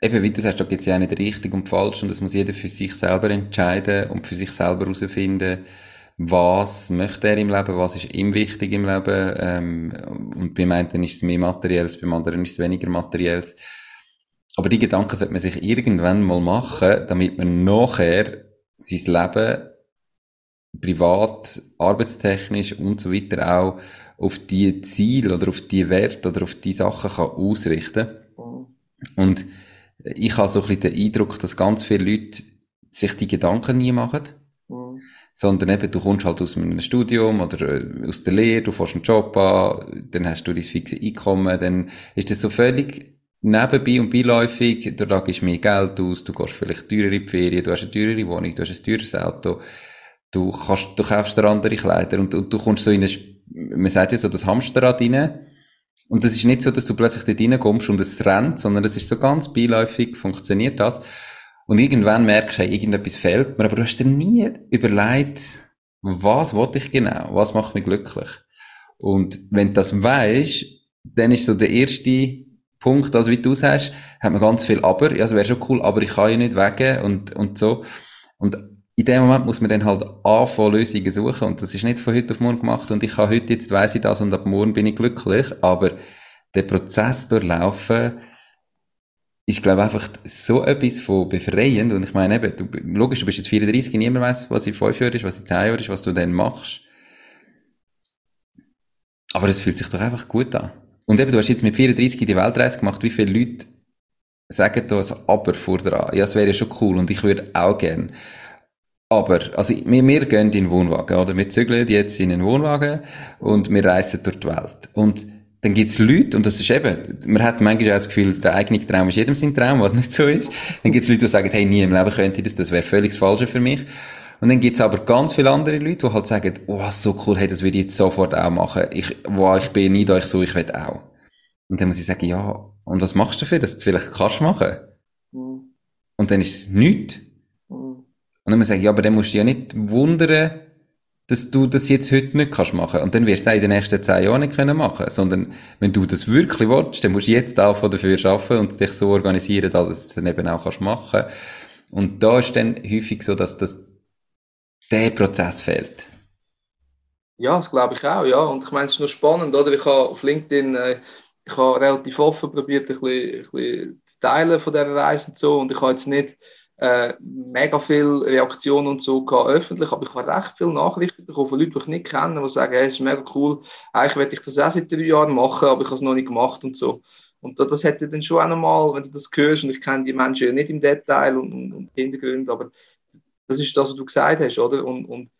eben, wie du sagst, da gibt es ja auch nicht richtig und falsch und das muss jeder für sich selber entscheiden und für sich selber herausfinden, was möchte er im Leben, was ist ihm wichtig im Leben ähm, und beim einen ist es mehr Materielles, beim anderen ist es weniger Materielles. Aber die Gedanken sollte man sich irgendwann mal machen, damit man nachher sein Leben privat, arbeitstechnisch und so weiter auch auf die Ziele oder auf die Werte oder auf die Sachen kann ausrichten. Mhm. Und ich habe so ein bisschen den Eindruck, dass ganz viele Leute sich die Gedanken nie machen. Mhm. Sondern eben, du kommst halt aus einem Studium oder äh, aus der Lehre, du fährst einen Job an, dann hast du dein fixe Einkommen, dann ist das so völlig nebenbei und beiläufig, da gibst du mehr Geld aus, du gehst vielleicht teurer in die Ferien, du hast eine teurere Wohnung, du hast ein teures Auto, du, kannst, du kaufst dir andere Kleider und, und du kommst so in ein, man sagt ja so, das Hamsterrad rein, und das ist nicht so, dass du plötzlich dort reinkommst und es rennt, sondern es ist so ganz beiläufig, funktioniert das. Und irgendwann merkst du, hey, irgendetwas fehlt mir, aber du hast dir nie überlegt, was wollte ich genau, was macht mich glücklich. Und wenn du das weisst, dann ist so der erste Punkt, also wie du sagst, hat man ganz viel Aber, ja, es wäre schon cool, aber ich kann ja nicht weg und, und so. Und in dem Moment muss man dann halt anfangen, Lösungen suchen. Und das ist nicht von heute auf morgen gemacht. Und ich habe heute, jetzt weiss ich das und ab morgen bin ich glücklich. Aber der Prozess durchlaufen, ist, glaube ich, einfach so etwas von befreiend. Und ich meine eben, du, logisch, du bist jetzt 34, niemand weiß, was in 5 Jahren ist, was in 10 Jahren ist, was du dann machst. Aber es fühlt sich doch einfach gut an. Und eben, du hast jetzt mit 34 die Weltreise gemacht. Wie viele Leute sagen da ein Aber vor dran? Ja, es wäre ja schon cool und ich würde auch gern. Aber, also, wir, wir gehen in den Wohnwagen, oder? Wir zügeln jetzt in einen Wohnwagen und wir reisen durch die Welt. Und dann gibt's Leute, und das ist eben, man hat manchmal auch das Gefühl, der eigene Traum ist jedem sein Traum, was nicht so ist. Dann gibt's Leute, die sagen, hey, nie im Leben könnte ich das, das wäre völlig das Falsche für mich. Und dann gibt's aber ganz viele andere Leute, die halt sagen, oh, so cool, hey, das würde ich jetzt sofort auch machen. Ich, wow, ich bin nicht euch so, ich will auch. Und dann muss ich sagen, ja, und was machst du dafür, dass du es vielleicht kannst machen? Mhm. Und dann ist es nichts. Und dann muss ich sagen, ja, aber dann musst du ja nicht wundern, dass du das jetzt heute nicht kannst machen. Und dann wirst du es in den nächsten zehn Jahren nicht können machen. Sondern, wenn du das wirklich willst, dann musst du jetzt auch dafür arbeiten und dich so organisieren, dass du es dann eben auch kannst machen. Und da ist dann häufig so, dass das, der Prozess fehlt. Ja, das glaube ich auch, ja. Und ich meine, es ist noch spannend, oder? Ich habe auf LinkedIn, äh, ich habe relativ offen probiert, ein bisschen, ein bisschen zu teilen von dieser Reise und so. Und ich habe jetzt nicht äh, mega viele Reaktionen und so gehabt, öffentlich, aber ich habe recht viele Nachrichten bekommen von Leuten, die ich nicht kenne, die sagen, hey, es ist mega cool, eigentlich werde ich das auch seit drei Jahren machen, aber ich habe es noch nicht gemacht und so. Und das, das hätte dann schon einmal, wenn du das hörst, und ich kenne die Menschen ja nicht im Detail und, und, und Hintergründe, aber das ist das, was du gesagt hast, oder? Und, und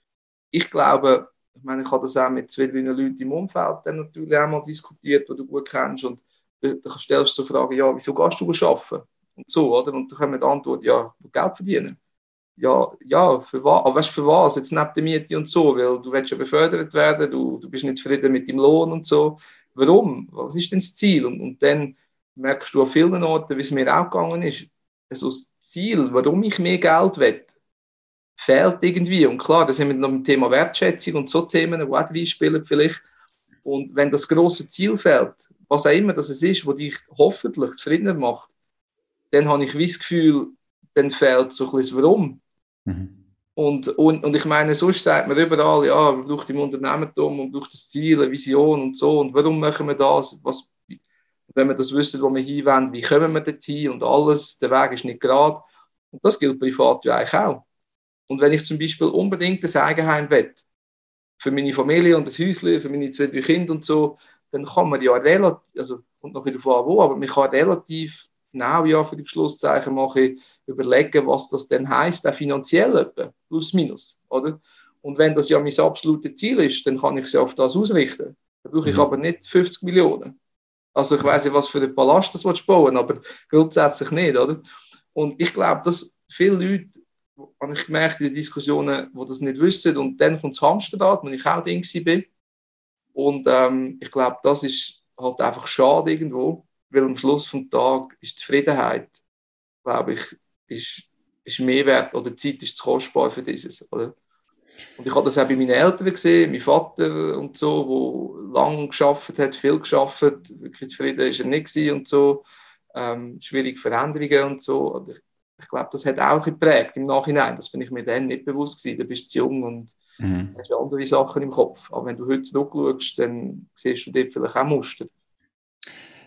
ich glaube, ich meine, ich habe das auch mit zwei, drei Leuten im Umfeld dann natürlich auch mal diskutiert, die du gut kennst. Und da stellst du so Fragen, ja, wieso gehst du arbeiten? Und so, oder? Und dann kommen die Antwort, ja, Geld verdienen. Ja, ja, für was? Aber weißt du, für was? Jetzt neben der Miete und so, weil du willst ja befördert werden, du, du bist nicht zufrieden mit dem Lohn und so. Warum? Was ist denn das Ziel? Und, und dann merkst du an vielen Orten, wie es mir auch gegangen ist, also das Ziel, warum ich mehr Geld will, fehlt irgendwie. Und klar, da sind wir noch im Thema Wertschätzung und so Themen, die auch reinspielen vielleicht. Und wenn das große Ziel fehlt, was auch immer das ist, was dich hoffentlich zufriedener macht, dann habe ich wie das Gefühl, dann fehlt so ein bisschen das Warum. Mhm. Und, und, und ich meine, sonst sagt man überall, ja, man braucht im Unternehmertum, man braucht das Ziel, eine Vision und so. Und warum machen wir das? Was, wenn wir das wissen, wo wir hinwollen, wie kommen wir dorthin und alles, der Weg ist nicht gerade. Und das gilt privat ja eigentlich auch. Und wenn ich zum Beispiel unbedingt ein Eigenheim will, für meine Familie und das Häuschen, für meine zwei, drei Kinder und so, dann kann man ja relativ, also kommt noch wieder vor wo, aber man kann relativ genau ja für die Schlusszeichen mache, überlegen, was das denn heißt, auch finanziell etwa, plus minus, oder? Und wenn das ja mein absolutes Ziel ist, dann kann ich sie auf das ausrichten. Da brauche ich mhm. aber nicht 50 Millionen. Also ich weiß nicht, was für einen Palast das willst bauen, aber grundsätzlich nicht, oder? Und ich glaube, dass viele Leute habe ich gemerkt in den Diskussionen, die das nicht wissen. Und dann kommt das Hamsterrad, wo ich auch Ding bin. Und ähm, ich glaube, das ist halt einfach schade irgendwo, weil am Schluss des Tages ist Zufriedenheit, glaube ich, ist, ist mehr wert oder Zeit ist zu kostbar für dieses. Oder? Und ich habe das auch bei meinen Eltern gesehen, mein Vater und so, wo lange geschafft hat, viel geschafft, wirklich zufrieden ist er nicht und so, ähm, schwierige Veränderungen und so ich glaube, das hat auch geprägt im Nachhinein. Das bin ich mir dann nicht bewusst gewesen. Du bist zu jung und mhm. hast andere Sachen im Kopf. Aber wenn du heute zurückschaust, dann siehst du dort vielleicht auch Muster.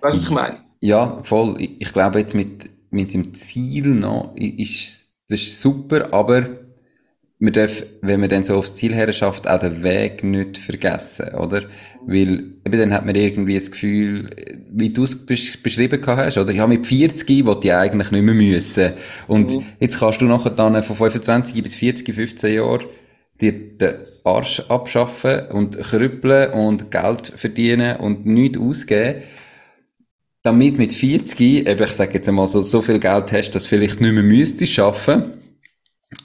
Weißt du, ich meine? Ja, voll. Ich, ich glaube jetzt mit, mit dem Ziel noch, ist, das ist super, aber man darf, wenn man dann so aufs Ziel her schafft, auch den Weg nicht vergessen, oder? Weil, eben dann hat man irgendwie das Gefühl, wie du es beschrieben hast, oder? Ja, mit 40 wollte ich eigentlich nicht mehr müssen. Und mhm. jetzt kannst du nachher dann von 25 bis 40, 15 Jahren dir den Arsch abschaffen und krüppeln und Geld verdienen und nichts ausgeben. Damit mit 40, eben, ich sage jetzt einmal so, so viel Geld hast, dass vielleicht nicht mehr müsstest schaffen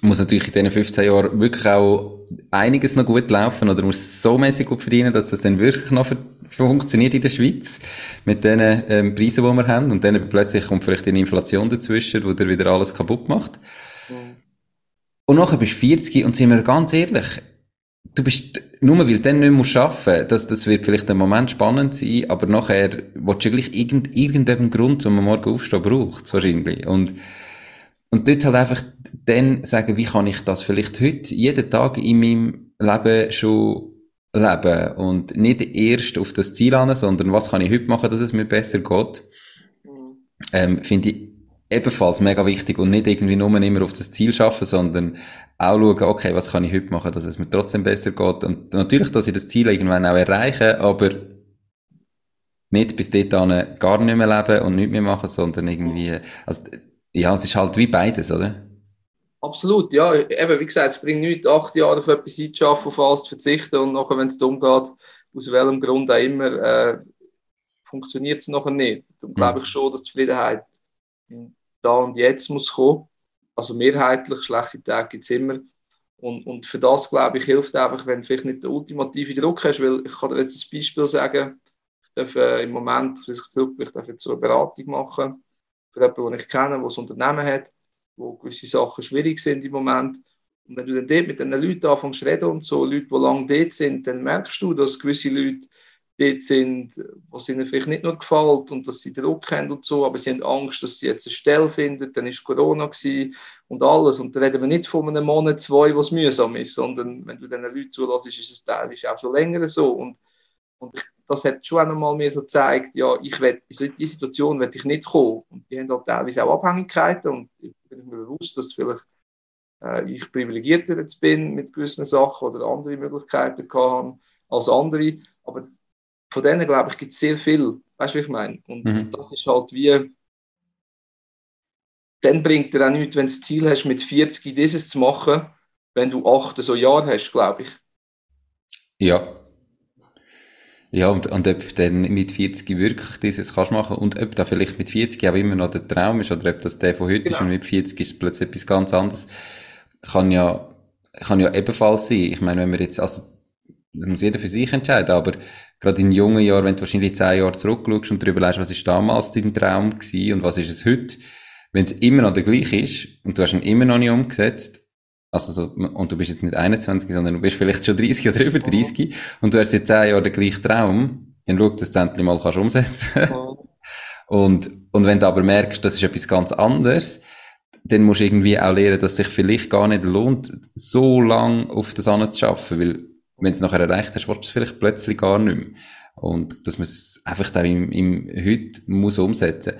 muss natürlich in diesen 15 Jahren wirklich auch einiges noch gut laufen oder muss so mäßig gut verdienen, dass das dann wirklich noch funktioniert in der Schweiz mit den ähm, Preisen, die wir haben und dann plötzlich kommt vielleicht eine Inflation dazwischen, wo dir wieder alles kaputt macht. Mhm. Und nachher bist du 40 und sind wir ganz ehrlich, du bist nur weil du dann nicht mehr arbeiten musst, das, wird vielleicht im Moment spannend sein, aber nachher willst du gleich irgend, irgendeinen Grund, um am Morgen aufstehen, braucht wahrscheinlich. Und, und dort halt einfach dann sagen, wie kann ich das vielleicht heute, jeden Tag in meinem Leben schon leben und nicht erst auf das Ziel an, sondern was kann ich heute machen, dass es mir besser geht, mhm. ähm, finde ich ebenfalls mega wichtig und nicht irgendwie nur immer auf das Ziel schaffen, sondern auch schauen, okay, was kann ich heute machen, dass es mir trotzdem besser geht und natürlich, dass ich das Ziel irgendwann auch erreiche, aber nicht bis dahin gar nicht mehr leben und nichts mehr machen, sondern irgendwie, also, ja, es ist halt wie beides, oder? Absolut, ja. Eben, wie gesagt, es bringt nichts, acht Jahre auf etwas einzuschaffen, auf alles zu verzichten und nachher, wenn es darum geht, aus welchem Grund auch immer, äh, funktioniert es nachher nicht. Dann mhm. glaube ich schon, dass Zufriedenheit da und jetzt muss kommen. Also mehrheitlich, schlechte Tage gibt es immer. Und, und für das, glaube ich, hilft einfach, wenn du vielleicht nicht den ultimativen Druck hast, weil ich kann dir jetzt ein Beispiel sagen, ich darf äh, im Moment, wenn ich zurück ich darf jetzt so eine Beratung machen für jemanden, den ich kenne, der ein Unternehmen hat wo gewisse Sachen schwierig sind im Moment. Und wenn du dann dort mit den Leuten anfängst reden und so, Leute, die lange dort sind, dann merkst du, dass gewisse Leute dort sind, was ihnen vielleicht nicht nur gefällt und dass sie Druck haben und so, aber sie haben Angst, dass sie jetzt eine Stelle finden, dann ist Corona und alles. Und da reden wir nicht von einem Monat, zwei, was mühsam ist, sondern wenn du diesen Leuten zulässt, ist es teilweise auch schon länger so. Und, und das hat schon einmal mir so gezeigt, ja, ich will, in diese Situation will ich nicht kommen. Und die haben halt teilweise auch Abhängigkeiten und ich bin mir bewusst, dass vielleicht äh, ich privilegierter jetzt bin mit gewissen Sachen oder andere Möglichkeiten habe als andere. Aber von denen, glaube ich, gibt es sehr viel. Weißt du, wie ich meine? Und mhm. das ist halt wie. Dann bringt dir auch nichts, wenn du das Ziel hast, mit 40 dieses zu machen, wenn du 8 so Jahre hast, glaube ich. Ja. Ja, und, und ob dann mit 40 wirklich dieses kannst machen und ob da vielleicht mit 40 auch immer noch der Traum ist oder ob das der von heute genau. ist und mit 40 ist plötzlich etwas ganz anderes, kann ja, kann ja ebenfalls sein. Ich meine, wenn wir jetzt, also, das muss jeder für sich entscheiden, aber gerade in jungen Jahren, wenn du wahrscheinlich zehn Jahre zurückschaust und darüber lässt, was ist damals dein Traum gewesen und was ist es heute, wenn es immer noch der gleiche ist und du hast ihn immer noch nicht umgesetzt, also so, und du bist jetzt nicht 21, sondern du bist vielleicht schon 30 oder über 30 mhm. und du hast jetzt 10 Jahre den gleichen Traum, dann schau, dass du endlich mal kannst umsetzen mhm. und, und wenn du aber merkst, das ist etwas ganz anderes, dann musst du irgendwie auch lernen, dass es sich vielleicht gar nicht lohnt, so lang auf das anzuschaffen, weil wenn du es nachher erreicht hast, willst du es vielleicht plötzlich gar nicht mehr. Und dass man es einfach da im, im Heute muss umsetzen.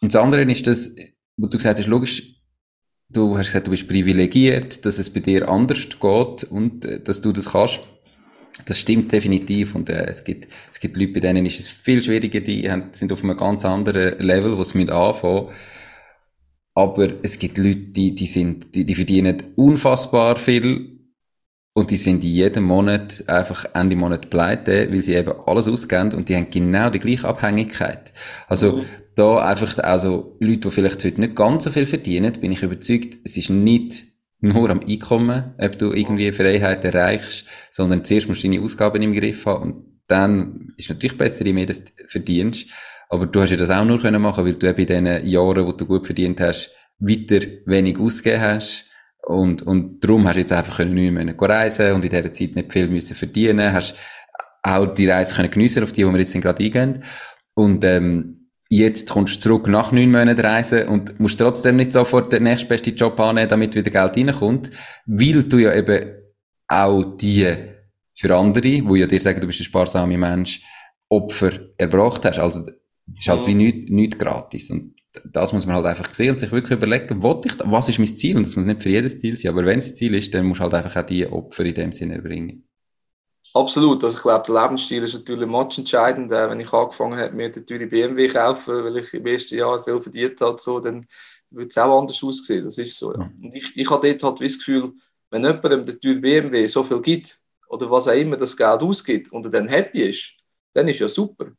Und das andere ist das, wo du gesagt hast, logisch, du hast gesagt, du bist privilegiert, dass es bei dir anders geht und äh, dass du das kannst. Das stimmt definitiv und äh, es gibt es gibt Leute, bei denen ist es viel schwieriger, die haben, sind auf einem ganz anderen Level, wo sie mit anfangen. Aber es gibt Leute, die die sind die, die verdienen unfassbar viel und die sind in jedem Monat einfach Ende Monat pleite, weil sie eben alles ausgeben und die haben genau die gleiche Abhängigkeit. Also mhm da einfach, also Leute, die vielleicht heute nicht ganz so viel verdienen, bin ich überzeugt, es ist nicht nur am Einkommen, ob du irgendwie Freiheit erreichst, sondern zuerst musst du deine Ausgaben im Griff haben und dann ist natürlich besser, je mehr du verdienst. Aber du hast ja das auch nur können machen, weil du eben in den Jahren, wo du gut verdient hast, weiter wenig ausgegeben hast. Und, und darum hast du jetzt einfach können nicht mehr reisen und in dieser Zeit nicht viel müssen verdienen, hast auch die Reise können geniessen, auf die, wo wir jetzt gerade eingehen. Und, ähm, jetzt kommst du zurück nach neun Monaten reisen und musst trotzdem nicht sofort den nächstbesten Job annehmen, damit wieder Geld reinkommt, weil du ja eben auch die für andere, wo ja dir sagen, du bist ein sparsamer Mensch, Opfer erbracht hast. Also, es ist halt wie nichts nicht gratis. Und das muss man halt einfach sehen und sich wirklich überlegen, ich, was ist mein Ziel? Und das muss nicht für jedes Ziel sein, aber wenn es Ziel ist, dann musst du halt einfach auch die Opfer in dem Sinne erbringen. Absolut. Also ich glaube, der Lebensstil ist natürlich entscheidend. Äh, wenn ich angefangen habe, mir natürlich BMW kaufen, weil ich im ersten Jahr viel verdient habe, so, dann wird es auch anders aussehen. Das ist so. Ja. Und ich, ich habe dort halt das Gefühl, wenn jemandem der Tür BMW so viel gibt oder was auch immer das Geld ausgibt und er dann happy ist, dann ist ja super.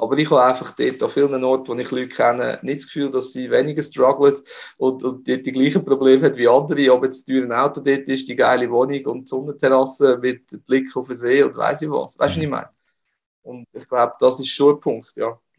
Aber ich habe einfach dort an vielen Orten, wo ich Leute kenne, nicht das Gefühl, dass sie weniger strugglen und, und die, die gleichen Probleme haben wie andere. Ob jetzt ein Auto dort ist, die geile Wohnung und die Sonnenterrasse mit Blick auf den See und weiss ich was. Weißt du, was ich meine? Und ich glaube, das ist schon ein Punkt, ja.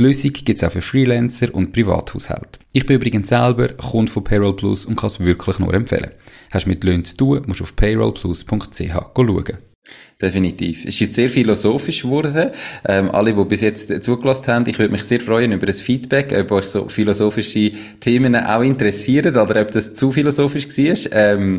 Die Lösung gibt es auch für Freelancer und Privathaushalte. Ich bin übrigens selber Kunde von Payroll Plus und kann es wirklich nur empfehlen. Hast du mit Löhnen zu tun, musst du auf payrollplus.ch schauen. Definitiv. Es ist jetzt sehr philosophisch geworden. Ähm, alle, die bis jetzt zugelassen haben, ich würde mich sehr freuen über das Feedback, ob euch so philosophische Themen auch interessieren oder ob das zu philosophisch war. Ähm,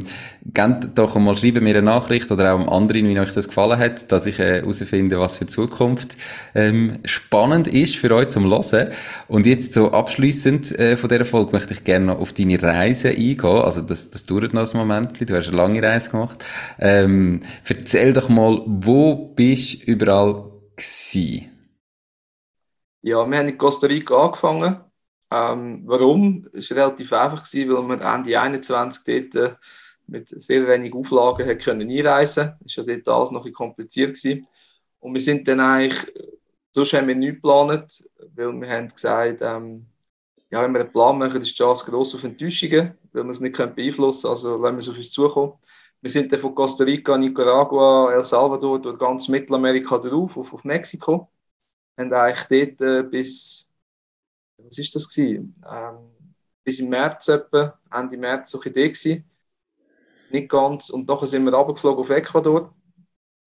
gebt doch mal schreiben mir eine Nachricht oder auch einem anderen, wie euch das gefallen hat, dass ich herausfinde, äh, was für Zukunft ähm, spannend ist für euch zum Hören. Und jetzt so abschliessend äh, von dieser Folge möchte ich gerne noch auf deine Reise eingehen. Also das, das dauert noch ein Moment. Du hast eine lange Reise gemacht. Ähm, erzähl doch mal, wo bist du überall gewesen? Ja, wir haben in Costa Rica angefangen. Ähm, warum? Es war relativ einfach, gewesen, weil wir Ende 21 dort äh, mit sehr wenig Auflagen können einreisen konnten. Das war ja dort alles noch ein kompliziert. Gewesen. Und wir sind dann eigentlich, sonst haben wir nichts geplant, weil wir haben gesagt, ähm, ja, wenn wir einen Plan machen, ist die Chance gross auf Enttäuschungen, weil wir es nicht beeinflussen können, also lassen wir es auf uns zukommen. Wir sind dann von Costa Rica, Nicaragua, El Salvador, durch ganz Mittelamerika drauf, auf, auf Mexiko. Und eigentlich dort äh, bis, was ist das? Ähm, bis im März etwa, Ende März so Idee gewesen. Nicht ganz. Und nachher sind wir runtergeflogen auf Ecuador.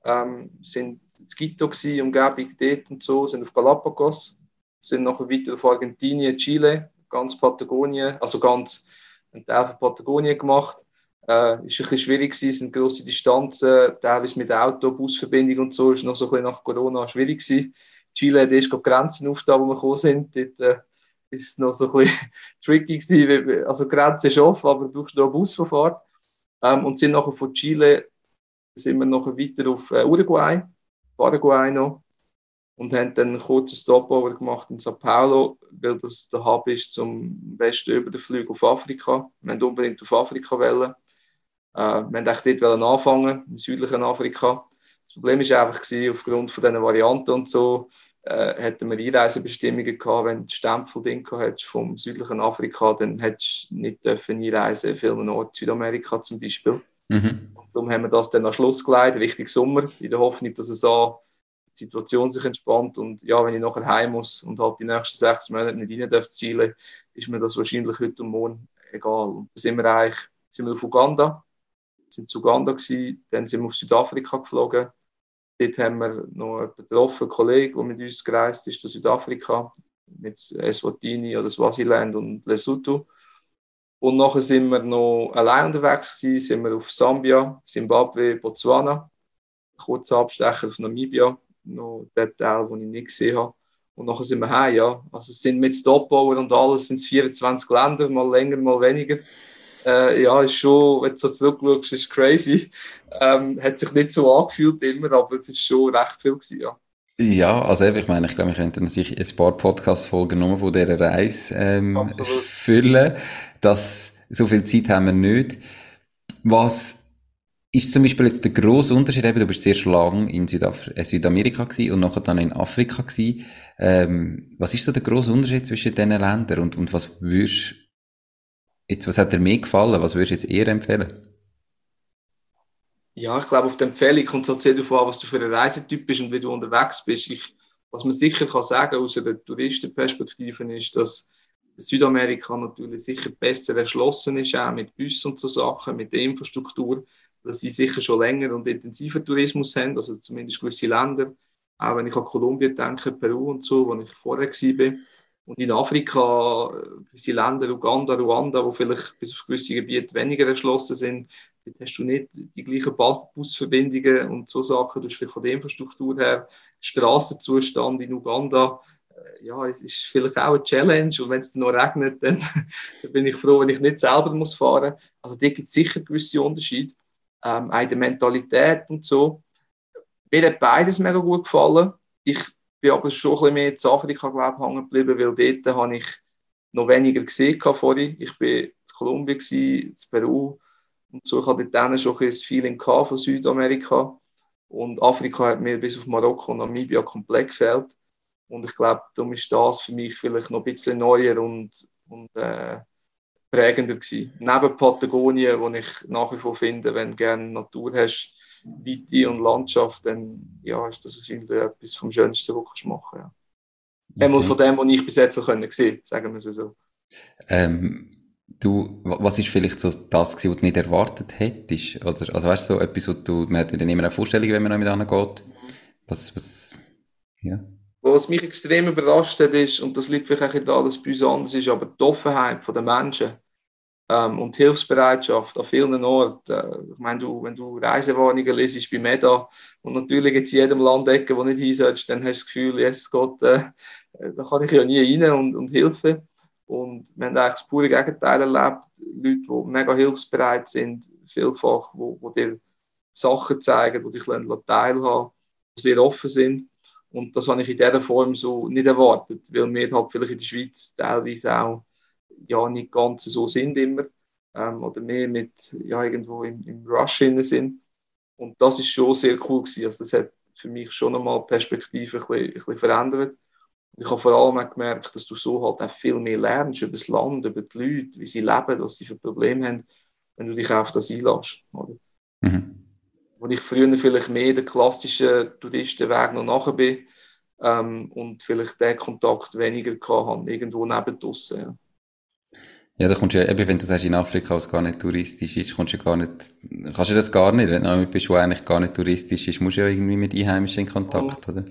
Ähm, sind in Quito gewesen, Umgebung dort und so, sind auf Galapagos. Sind nachher weiter auf Argentinien, Chile, ganz Patagonien, also ganz einen Teil von Patagonien gemacht äh, ist ein bisschen schwierig gewesen, es sind grosse Distanzen, teilweise mit Auto, Busverbindung und so, ist noch so ein bisschen nach Corona schwierig gewesen. Chile hat erst Grenzen aufgetan, wo wir gekommen sind. Dort äh, ist es noch so ein bisschen tricky gewesen. Also Grenze ist offen, aber du brauchst noch Busverfahrt. Ähm, und sind nachher von Chile sind wir nachher weiter auf äh, Uruguay, Paraguay noch und haben dann einen kurzen Stopover gemacht in Sao Paulo, weil das der Hub ist zum besten über den Flug auf Afrika. Wir wollten unbedingt auf Afrika wollen. Äh, wir wollten eigentlich dort anfangen, im südlichen Afrika. Das Problem war einfach, gewesen, aufgrund von diesen Varianten und so, äh, hätten wir Einreisebestimmungen gehabt, wenn du Stempel drin hättest vom südlichen Afrika, dann hättest du nicht dürfen einreisen in vielen Orten, Südamerika zum Beispiel. Mhm. Und darum haben wir das dann am Schluss geleitet, Richtung Sommer, in der Hoffnung, dass es auch die Situation sich entspannt und ja, wenn ich nachher heim muss und halt die nächsten sechs Monate nicht rein darf zu Chile, ist mir das wahrscheinlich heute und morgen egal. Und dann sind wir eigentlich sind wir auf Uganda, sind zu Uganda gewesen, dann sind wir auf Südafrika geflogen. Dort haben wir noch einen getroffen, einen Kollegen, der mit uns gereist ist, aus Südafrika, mit Eswatini oder Swaziland und Lesotho. Und nachher sind wir noch allein unterwegs gewesen, sind wir auf Sambia, Zimbabwe, Botswana, kurzer Abstecher auf Namibia noch der Teil, den ich nicht gesehen habe. Und nachher sind wir heim, ja. Also sind mit Stopbauer und alles sind es 24 Länder, mal länger, mal weniger. Äh, ja, ist schon, wenn du so zurückschaust, ist crazy. Ähm, hat sich nicht so angefühlt immer, aber es ist schon recht viel gewesen, ja. Ja, also ich meine, ich glaube, wir könnten natürlich ein paar Podcast-Folgen nur von dieser Reise ähm, füllen. Das, so viel Zeit haben wir nicht. Was ist zum Beispiel jetzt der grosse Unterschied, eben, du bist sehr lang in Südaf äh, Südamerika gewesen und nachher dann in Afrika gewesen. Ähm, was ist so der grosse Unterschied zwischen diesen Ländern und, und was würdest, jetzt, was hat dir mehr gefallen? Was würdest du jetzt eher empfehlen? Ja, ich glaube, auf die Empfehlung kommt es halt sehr darauf an, was du für ein Reisetyp bist und wie du unterwegs bist. Ich, was man sicher kann sagen aus einer Touristenperspektive ist, dass Südamerika natürlich sicher besser erschlossen ist, auch mit Bussen und so Sachen, mit der Infrastruktur dass sie sicher schon länger und intensiver Tourismus haben, also zumindest gewisse Länder. Auch wenn ich an Kolumbien denke, Peru und so, wo ich vorher war. Und in Afrika, gewisse Länder, Uganda, Ruanda, wo vielleicht bis auf gewisse Gebiete weniger erschlossen sind, dort hast du nicht die gleichen Busverbindungen und so Sachen. Du hast vielleicht von der Infrastruktur her, Straßenzustand in Uganda, äh, ja, es ist vielleicht auch eine Challenge und wenn es noch regnet, dann, dann, bin ich froh, wenn ich nicht selber muss fahren muss. Also da gibt es sicher gewisse Unterschiede ähm, auch der Mentalität und so. Mir hat beides mega gut gefallen. Ich bin aber schon ein bisschen mehr in Afrika, glaube hängen geblieben, weil dort habe ich noch weniger gesehen vorhin. Ich war in Kolumbien, in Peru und so. Ich hatte dort schon ein Feeling von Südamerika. Und Afrika hat mir bis auf Marokko und Namibia komplett gefällt. Und ich glaube, darum ist das für mich vielleicht noch ein bisschen neuer und, und äh, prägender gewesen. Neben Patagonien, wo ich nach wie vor finde, wenn du gerne Natur hast, Weite und Landschaft, dann ja, ist das wahrscheinlich etwas vom Schönsten, was du machen kannst. Ja. Okay. von dem, was ich bis jetzt so können sehen, sagen wir es so. Ähm, du, was ist vielleicht so das gewesen, was du nicht erwartet hättest? Oder, also weißt du, so etwas, was du, man hat dann immer eine Vorstellung, wenn man noch mit geht. Was, was, ja. Was mich extrem überrascht hat, ist, und das liegt vielleicht auch daran, dass es bei uns anders ist, aber die Offenheit der Menschen ähm, und Hilfsbereitschaft an vielen Orten. Äh, ich meine, du, wenn du Reisewarnungen liest bei MEDA und natürlich jetzt in jedem Land Ecke, wo nicht hinsetzt, dann hast du das Gefühl, Jesus Gott, äh, äh, da kann ich ja nie rein und, und helfen. Und wir haben eigentlich das pure Gegenteil erlebt. Leute, die mega hilfsbereit sind, vielfach, wo, wo dir Sachen zeigen, die dich teilhaben die sehr offen sind. Und das habe ich in dieser Form so nicht erwartet, weil wir halt vielleicht in der Schweiz teilweise auch ja nicht ganz so sind immer ähm, oder mehr mit ja irgendwo im, im Rush sind. Und das ist schon sehr cool gewesen. Also das hat für mich schon nochmal die Perspektive ein bisschen, ein bisschen verändert. Ich habe vor allem auch gemerkt, dass du so halt auch viel mehr lernst über das Land, über die Leute, wie sie leben, was sie für Probleme haben, wenn du dich auf das einlässt. Oder? Mhm. Wo ich früher vielleicht mehr den klassischen Touristenweg noch nachher bin ähm, und vielleicht den Kontakt weniger hatte, irgendwo neben draussen. Ja. Ja, da kommst du ja, eben, wenn du sagst, in Afrika, was gar nicht touristisch ist, kommst du ja gar nicht, kannst du das gar nicht, wenn du bist, wo eigentlich gar nicht touristisch ist, musst du ja irgendwie mit Einheimischen in Kontakt, oder?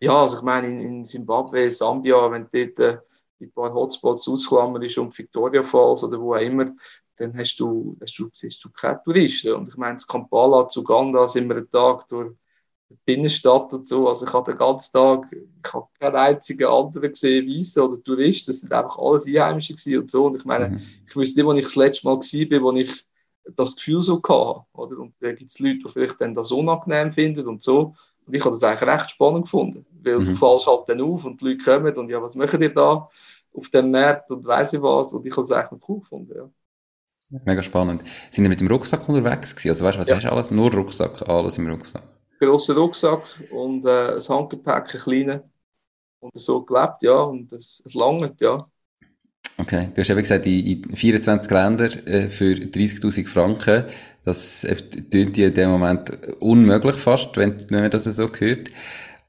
Ja, also ich meine, in, in Zimbabwe, Sambia, wenn du dort äh, die paar Hotspots ausklammerst und Victoria Falls oder wo auch immer, dann hast du, hast du, siehst du keine Touristen. Und ich meine, in Kampala, zu Uganda sind wir einen Tag durch Innenstadt und so. Also ich habe den ganzen Tag, ich habe keinen einzigen anderen gesehen, Weiße oder Touristen. Das sind einfach alles Einheimische und so. Und ich meine, mhm. ich wüsste nicht, wo ich das letzte Mal war, wo ich das Gefühl so hatte. Oder? Und da gibt es Leute, die vielleicht dann das unangenehm finden und so. Und ich habe das eigentlich recht spannend gefunden, weil mhm. du fällst halt dann auf und die Leute kommen und ja, was machen ihr da auf dem Markt und weiss ich was. Und ich habe es eigentlich noch cool gefunden, ja. Mega spannend. Sind ihr mit dem Rucksack unterwegs gewesen? Also weißt du, was ja. hast du alles? Nur Rucksack, alles im Rucksack grossen Rucksack und äh, ein Handgepäck, ein kleines. Und so gelebt, ja, und es, es langt, ja. Okay, du hast eben gesagt, in, in 24 Länder äh, für 30.000 Franken. Das äh, tönt ja in dem Moment unmöglich fast, wenn, wenn man das so hört.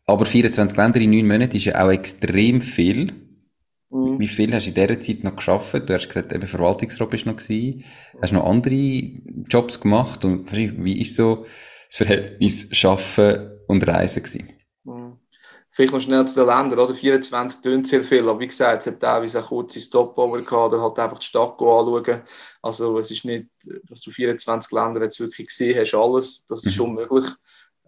Aber 24 Länder in 9 Monaten ist ja auch extrem viel. Mhm. Wie viel hast du in dieser Zeit noch geschafft? Du hast gesagt, eben Verwaltungsrat bist noch gewesen. Hast du noch andere Jobs gemacht? Und wie ist so das Verhältnis Schaffen und Reisen gewesen. Mhm. Vielleicht noch schnell zu den Ländern, oder? 24 tönt sehr viel, aber wie gesagt, es hat teilweise auch kurze Stopover gehabt, oder halt einfach die Stadt anschauen. Also es ist nicht, dass du 24 Länder jetzt wirklich gesehen hast, alles, das ist mhm. unmöglich.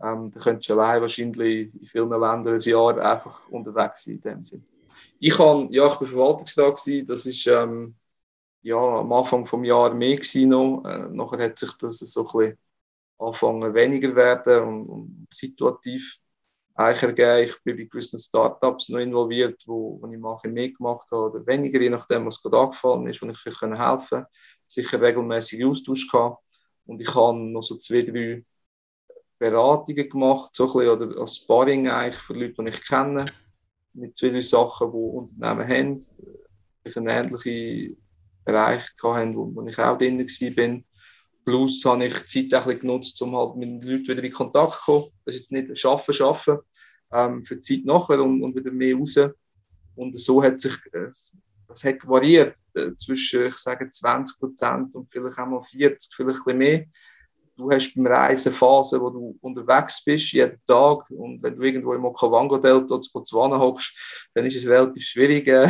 Ähm, da könntest du allein wahrscheinlich in vielen Ländern ein Jahr einfach unterwegs sein in dem Sinn. Ich, kann, ja, ich war Verwaltungsrat, gewesen, das ist ähm, ja, am Anfang des Jahres mehr gewesen noch. Äh, nachher hat sich das so ein bisschen anfangen weniger werden und, und situativ eigentlich. Ich bin bei gewissen Startups noch involviert, wo, wo ich mal mehr gemacht habe oder weniger, je nachdem, was gerade angefallen ist, wo ich vielleicht helfen konnte. Sicher regelmäßig Austausch gehabt. Und ich habe noch so zwei, drei Beratungen gemacht, so ein bisschen, oder als Sparring eigentlich für Leute, die ich kenne, mit zwei, drei Sachen, die Unternehmen haben, ich einen ähnlichen Bereich hatten, wo, wo ich auch drin war. Plus habe ich die Zeit ein genutzt, um halt mit den Leuten wieder in Kontakt zu kommen. Das ist jetzt nicht Schaffen, Schaffen, ähm, für die Zeit nachher und, und wieder mehr raus. Und so hat sich, äh, das hat variiert äh, zwischen, ich sage, 20 Prozent und vielleicht auch mal 40, vielleicht ein bisschen mehr. Du hast beim Reisen Phasen, wo du unterwegs bist, jeden Tag. Und wenn du irgendwo im Okavango-Delta zu Botswana hockst, dann ist es relativ schwierig, äh,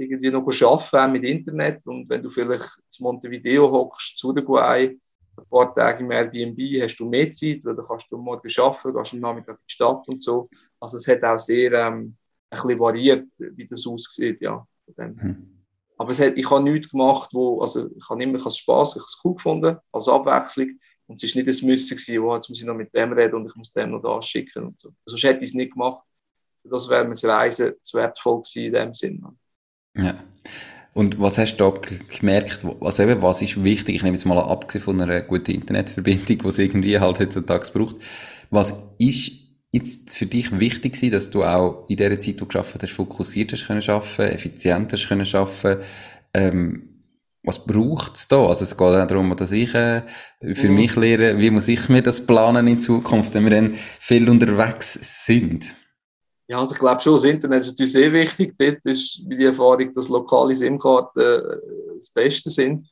irgendwie noch arbeiten mit Internet. Und wenn du vielleicht zu Montevideo hockst, zu Uruguay, ein paar Tage im Airbnb, hast du mehr Zeit, weil dann kannst du morgen arbeiten, gehst am Nachmittag in die Stadt und so. Also es hat auch sehr ähm, ein bisschen variiert, wie das aussieht, ja. Mhm. Aber es hat, ich habe nichts gemacht, wo, also ich habe immer ich Spaß, ich habe es cool gefunden, als Abwechslung. Und es war nicht ein Müssen, gewesen, oh, jetzt muss ich noch mit dem reden und ich muss dem noch das schicken und so. Sonst hätte ich es nicht gemacht. Das wäre mir das Reisen zu wertvoll gewesen in dem Sinne. Ja. Und was hast du da gemerkt, was eben, was ist wichtig? Ich nehme jetzt mal an, abgesehen von einer guten Internetverbindung, die es irgendwie halt heutzutage braucht. Was ist jetzt für dich wichtig gewesen, dass du auch in der Zeit, wo du geschafft hast, fokussiert hast können schaffen, effizient hast können schaffen, ähm, was braucht's da? Also es geht auch darum, dass ich äh, für mhm. mich lehre, wie muss ich mir das planen in Zukunft, wenn wir dann viel unterwegs sind. Ja, also ich glaube schon, das Internet ist natürlich sehr wichtig. Dort ist die Erfahrung, dass lokale SIM-Karten äh, das Beste sind,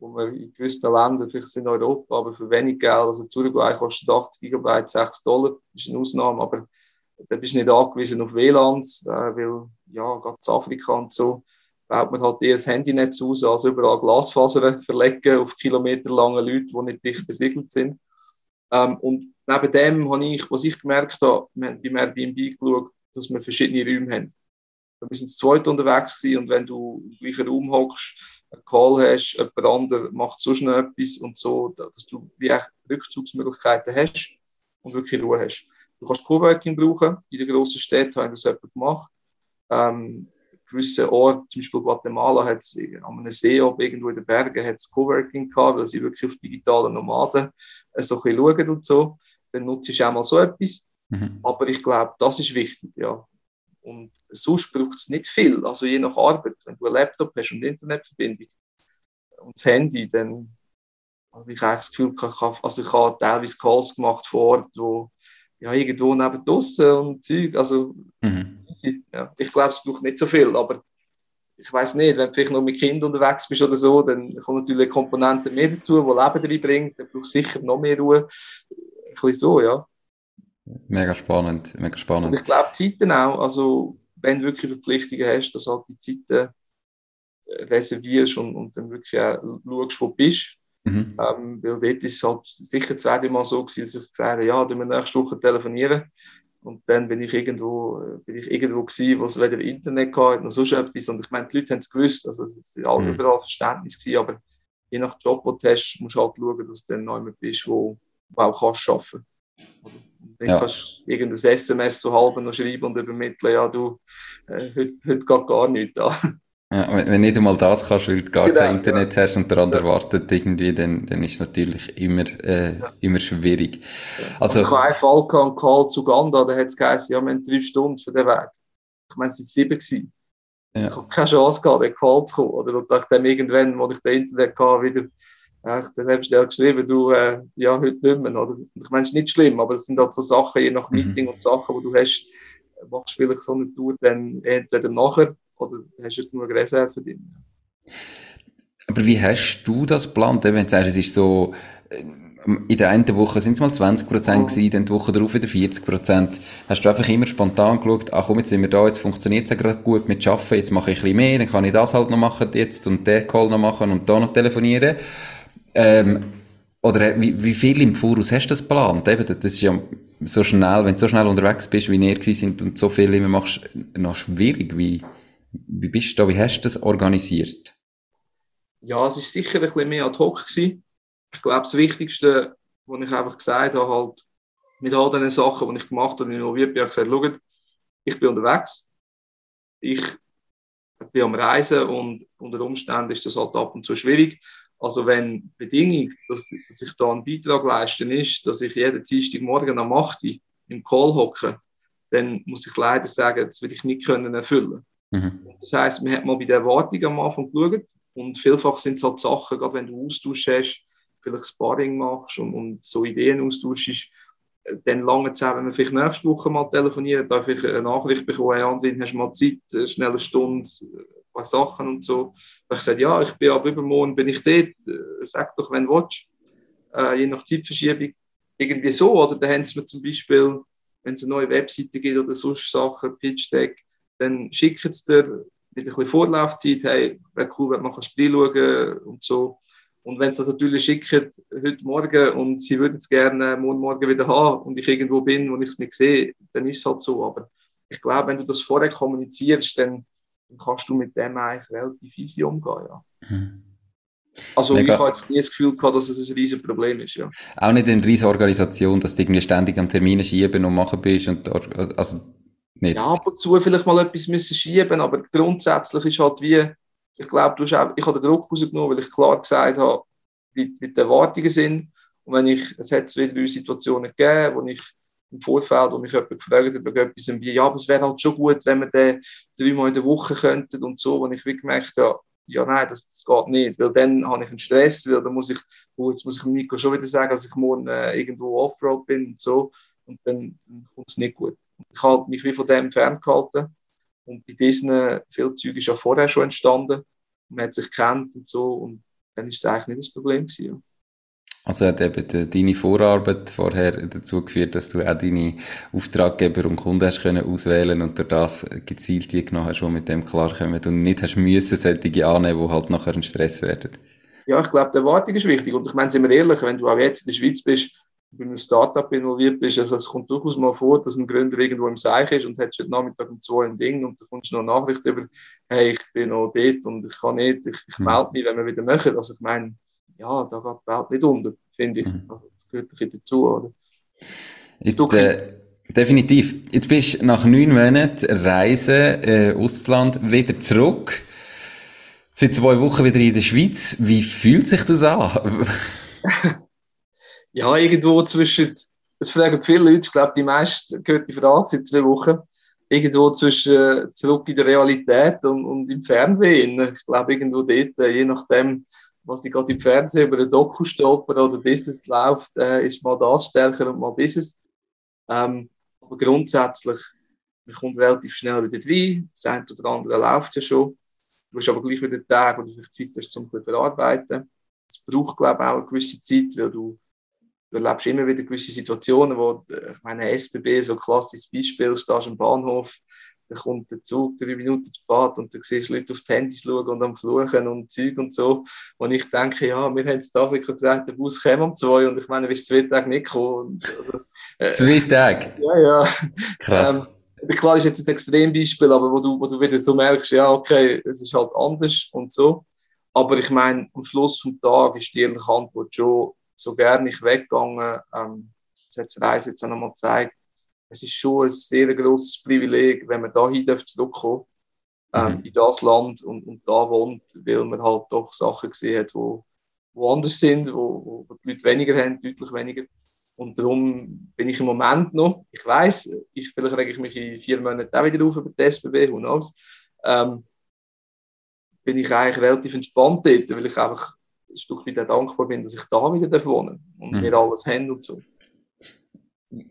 wo man in gewissen Ländern, vielleicht in Europa, aber für wenig Geld, also Uruguay kostet 80 GB 6 Dollar, das ist eine Ausnahme, aber da bist du nicht angewiesen auf WLANs, äh, weil ja, gerade in Afrika und so, baut man halt eher das Handynetz aus, als überall Glasfasern verlegen auf kilometerlange Leute, die nicht dicht besiedelt sind. Ähm, und neben dem habe ich, was ich gemerkt habe, wir haben beim Airbnb geschaut, dass wir verschiedene Räume haben. Wir sind zu zweit unterwegs gewesen, und wenn du im gleichen Raum hockst, einen Call hast, jemand anderes macht so schnell etwas und so, dass du wie Rückzugsmöglichkeiten hast und wirklich Ruhe hast. Du kannst Coworking brauchen. In den grossen Städten haben das jemand gemacht. Ähm, gewissen Orten, zum Beispiel Guatemala, hat es an einem See oben irgendwo in den Bergen hat es Coworking gehabt, weil sie wirklich auf digitale Nomaden äh, so ein bisschen schauen und so. Dann nutze ich auch mal so etwas. Mhm. Aber ich glaube, das ist wichtig, ja. Und sonst braucht es nicht viel. Also je nach Arbeit, wenn du einen Laptop hast und Internetverbindung und das Handy, dann habe ich eigentlich das Gefühl, ich habe, also ich habe teilweise Calls gemacht vor Ort, wo ja, irgendwo neben draussen und Zeug. Also, mhm. ja, ich glaube, es braucht nicht so viel, aber ich weiß nicht, wenn du vielleicht noch mit Kindern unterwegs bist oder so, dann kommt natürlich Komponenten mehr dazu, die Leben reinbringt, dann braucht sicher noch mehr Ruhe. Ein bisschen so, ja. Mega spannend, mega spannend. Und ich glaube, Zeiten auch, also wenn du wirklich Verpflichtungen hast, dass halt die Zeiten äh, reservierst und, und dann wirklich auch schaust, wo du bist. Mhm. Ähm, weil dort ist es halt sicher zwei Mal so gewesen, dass ich gesagt habe, ja, wir nächste Woche telefonieren. Und dann bin ich irgendwo, äh, bin ich irgendwo gewesen, wo es weder Internet gab, noch sonst etwas. Und ich meine, die Leute haben es gewusst, also es war mhm. überall Verständnis gewesen, aber je nach Job, den du hast, musst du halt schauen, dass du dann noch jemand bist, wo, wo auch kannst arbeiten kannst. Dann ja. kannst du irgendein SMS so halb noch schreiben und übermitteln, ja, du, äh, heute, heute geht gar nichts da. Ja, wenn nicht einmal das kannst, weil du gar genau, kein Internet ja. hast und der andere ja. wartet irgendwie, dann, dann ist es natürlich immer, äh, ja. immer schwierig. Also, ich habe einen Fall gehabt, Call zu Uganda, da hat es geheißen, ja, wir haben drei Stunden für den Weg. Ich meine, es waren sieben gewesen. Ich habe keine Chance gehabt, den Call zu kommen. Oder und nachdem irgendwann, wo ich den Internet hatte, wieder, ja, dann habe ich schnell geschrieben, du, äh, ja, heute nicht mehr. Oder? Ich meine, es ist nicht schlimm, aber es sind halt so Sachen, je nach mhm. Meeting mhm. und Sachen, die du hast, machst du vielleicht so eine Tour dann entweder nachher oder hast du genug Reserve verdient? Aber wie hast du das geplant? Wenn du sagst, es ist so, äh, in der einen Woche sind es mal 20 Prozent oh. gewesen, dann die Woche darauf wieder 40 Prozent. Hast du einfach immer spontan geschaut, ach komm, jetzt sind wir da, jetzt funktioniert es ja gerade gut mit Arbeiten, jetzt mache ich ein bisschen mehr, dann kann ich das halt noch machen jetzt und den Call noch machen und da noch telefonieren. Ähm, oder wie, wie viel im Voraus hast du das geplant? Eben, das ist ja so schnell, wenn du so schnell unterwegs bist, wie ihr sind und so viel immer machst, noch schwierig. Wie, wie bist du da, wie hast du das organisiert? Ja, es war sicher ein bisschen mehr ad hoc. Gewesen. Ich glaube, das Wichtigste, was ich einfach gesagt habe, halt, mit all den Sachen, die ich gemacht habe und involviert bin, habe ich gesagt, schaut, ich bin unterwegs, ich bin am Reisen und unter Umständen ist das halt ab und zu schwierig. Also wenn die Bedingung, dass, dass ich da einen Beitrag leiste, ist, dass ich jeden Dienstagmorgen am 8 Uhr im Call hocke, dann muss ich leider sagen, das will ich nicht können erfüllen Mhm. Das heißt, man hat mal bei der Erwartung am Anfang geschaut und vielfach sind es halt Sachen, gerade wenn du Austausch hast, vielleicht Sparring machst und, und so Ideen austauschst, äh, dann lange Zeit, wenn wir vielleicht nächste Woche mal telefonieren, darf ich eine Nachricht bekommen, hey Ansinn, hast du mal Zeit, eine schnelle Stunde, ein paar Sachen und so. Da ich gesagt, ja, ich bin ab übermorgen bin ich dort, äh, sag doch, wenn du willst, äh, je nach Zeitverschiebung. Irgendwie so, oder da haben sie mir zum Beispiel, wenn es eine neue Webseite gibt oder sonst Sachen, Pitch Deck, dann schicken sie dir mit ein bisschen Vorlaufzeit, hey, wäre cool, wenn man reinschauen und so. Und wenn sie das natürlich schicken, heute Morgen, und sie würden es gerne morgen Morgen wieder haben und ich irgendwo bin, wo ich es nicht sehe, dann ist es halt so. Aber ich glaube, wenn du das vorher kommunizierst, dann, dann kannst du mit dem eigentlich relativ easy umgehen, ja. Mhm. Also Mega. ich habe jetzt nie das Gefühl gehabt, dass es ein riesiges Problem ist, ja. Auch nicht eine riesige Organisation, dass du irgendwie ständig am Termine schieben und machen bist und also nicht. Ja, ab und zu vielleicht mal etwas müssen schieben, aber grundsätzlich ist halt wie, ich glaube, ich habe den Druck rausgenommen, weil ich klar gesagt habe, wie, wie die Erwartungen sind. Und wenn ich, es hat zwei, drei Situationen gegeben, wo ich im Vorfeld, wo mich jemand gefragt hat, wegen etwas, wie, ja, aber es wäre halt schon gut, wenn wir den dreimal in der Woche könnten und so, wo ich wie gemerkt habe, ja, nein, das, das, geht nicht, weil dann habe ich einen Stress, weil dann muss ich, oh, jetzt muss ich Nico schon wieder sagen, dass ich morgen äh, irgendwo Offroad bin und so, und dann, dann kommt es nicht gut. Ich habe mich wie von dem ferngehalten und bei diesen vielen Zeugen ist ja vorher schon entstanden, man hat sich kennt und so, und dann ist es eigentlich nicht das Problem gewesen. Also hat eben deine Vorarbeit vorher dazu geführt, dass du auch deine Auftraggeber und Kunden hast können auswählen und durch das gezielt die genommen hast, die mit dem klarkommen und nicht hast müssen solche annehmen, die halt nachher ein Stress werden. Ja, ich glaube, die Erwartung ist wichtig und ich meine, sind wir ehrlich, wenn du auch jetzt in der Schweiz bist, bei einem Startup involviert bist, also es kommt durchaus mal vor, dass ein Gründer irgendwo im Seich ist und hat heute Nachmittag um zwei ein Ding und da kommst du noch eine Nachricht über, hey, ich bin noch dort und ich kann nicht, ich, ich hm. melde mich, wenn wir wieder möchten. Also ich meine, ja, da geht die Welt nicht unter, finde ich. Mhm. Also, das gehört ein bisschen dazu, oder? Jetzt, äh, definitiv. Jetzt bist du nach neun Monaten Reise, äh, Ausland, wieder zurück. Seit zwei Wochen wieder in der Schweiz. Wie fühlt sich das an? ja, irgendwo zwischen, es fragen viele Leute, ich glaube, die meisten gehört die Frage seit zwei Wochen, irgendwo zwischen äh, zurück in der Realität und, und im Fernsehen. Ich glaube, irgendwo dort, äh, je nachdem, was ich gerade im Fernsehen über den Doku stoppen oder dieses läuft, äh, ist mal das stärker und mal dieses. Ähm, aber grundsätzlich, man kommt relativ schnell wieder rein. Das eine oder andere läuft ja schon. Du hast aber gleich wieder Tage, wo du vielleicht Zeit hast, um zu verarbeiten. Es braucht, glaube ich, auch eine gewisse Zeit, weil du, du erlebst immer wieder gewisse Situationen, wo, äh, ich meine, SBB, so ein klassisches Beispiel, stehst am Bahnhof, dann kommt der Zug drei Minuten zu spät und dann siehst du Leute auf die Handys schauen und am Fluchen und Zeug und so. Und ich denke, ja, wir haben in Afrika gesagt, der Bus käme um zwei und ich meine, bis zwei Tage nicht gekommen. Also, äh, zwei Tage? Ja, ja. Krass. Ähm, klar ist jetzt ein Extrembeispiel, aber wo du, wo du wieder so merkst, ja, okay, es ist halt anders und so. Aber ich meine, am Schluss vom Tag ist die ehrliche Antwort schon, so gerne ich weggegangen, ähm, das hat die Reise jetzt auch nochmal gezeigt, es ist schon ein sehr großes Privileg, wenn man dahin zurückkommen ähm, mhm. in das Land und, und da wohnt, weil man halt doch Sachen gesehen hat, wo, wo anders sind, wo, wo die Leute weniger haben, deutlich weniger. Und darum bin ich im Moment noch, ich weiß, ich, vielleicht rege ich mich in vier Monaten auch wieder auf über die SBB, who knows, ähm, bin ich eigentlich relativ entspannt dort, weil ich einfach ein Stück weit dankbar bin, dass ich da wieder wohnen darf und mhm. wir alles haben und so.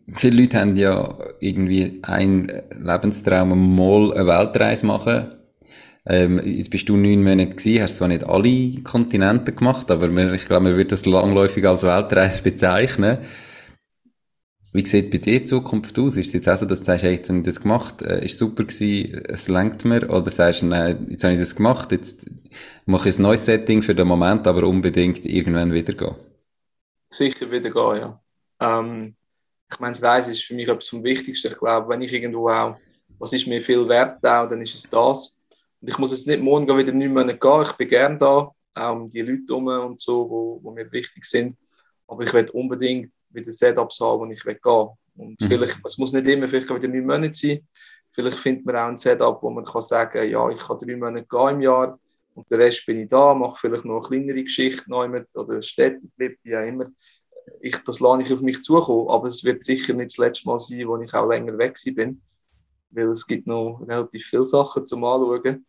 Viele Leute haben ja irgendwie einen Lebenstraum, mal eine Weltreise machen. Ähm, jetzt bist du neun Monate gewesen, hast zwar nicht alle Kontinente gemacht, aber ich glaube, man würde das langläufig als Weltreise bezeichnen. Wie sieht bei dir die Zukunft aus? Ist es jetzt auch so, dass du sagst, hey, jetzt habe ich das gemacht, äh, ist super gewesen, es lenkt mir? Oder sagst du, nein, jetzt habe ich das gemacht, jetzt mache ich ein neues Setting für den Moment, aber unbedingt irgendwann wieder gehen? Sicher wieder gehen, ja. Ähm, ich meine, das Reisen ist für mich etwas vom Wichtigsten. Ich glaube, wenn ich irgendwo auch, was ist mir viel wert, auch, dann ist es das. Und ich muss jetzt nicht morgen wieder nicht mehr gehen. Ich bin gerne da, auch um die Leute herum und so, wo, wo mir wichtig sind. Aber ich will unbedingt wieder Setups haben, wo ich will gehen Und mhm. vielleicht, es muss nicht immer vielleicht wieder neun Monate sein. Vielleicht findet man auch ein Setup, wo man kann sagen ja, ich kann drei Monate gehen im Jahr und den Rest bin ich da, mache vielleicht noch eine kleinere Geschichte neu mit oder Städtetrip, wie auch immer ich, das lasse ich auf mich zukommen, aber es wird sicher nicht das letzte Mal sein, wo ich auch länger weg bin, weil es gibt noch relativ viele Sachen zum Anschauen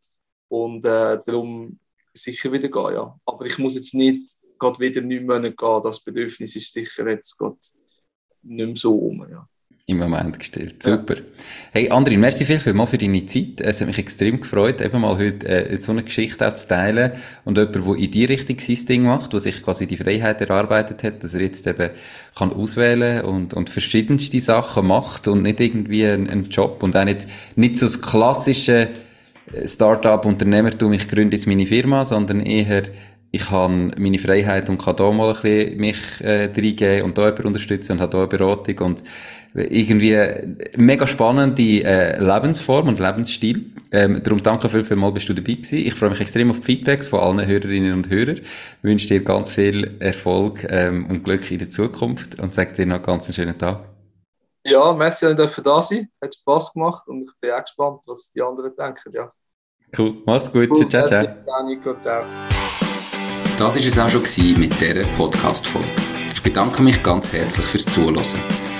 und äh, darum sicher wieder gehen, ja. Aber ich muss jetzt nicht gerade wieder neun Monate gehen, das Bedürfnis ist sicher jetzt gerade nicht mehr so um, ja im Moment gestellt. Super. Ja. Hey, Andrin, merci viel, viel mal für deine Zeit. Es hat mich extrem gefreut, eben mal heute äh, so eine Geschichte auch zu teilen und jemand, der in die Richtung sein Ding macht, der sich quasi die Freiheit erarbeitet hat, dass er jetzt eben kann auswählen und, und verschiedenste Sachen macht und nicht irgendwie einen, Job und auch nicht, nicht so das klassische äh, Start-up-Unternehmertum, ich gründe jetzt meine Firma, sondern eher ich habe meine Freiheit und kann da mal ein bisschen mich äh, reingeben und da jemanden unterstützen und habe da eine Beratung und irgendwie mega spannende äh, Lebensform und Lebensstil. Ähm, darum danke viel, viel mal, bist du dabei gewesen. Ich freue mich extrem auf die Feedbacks von allen Hörerinnen und Hörern. Ich wünsche dir ganz viel Erfolg ähm, und Glück in der Zukunft und sage dir noch ganz einen schönen Tag. Ja, merci, dass ich da sein Hat Spass gemacht und ich bin auch gespannt, was die anderen denken. Ja. Cool, mach's gut. Cool, ciao, ciao. Ciao, Nico, ciao. Das war es auch schon mit dieser Podcast-Folge. Ich bedanke mich ganz herzlich fürs Zuhören.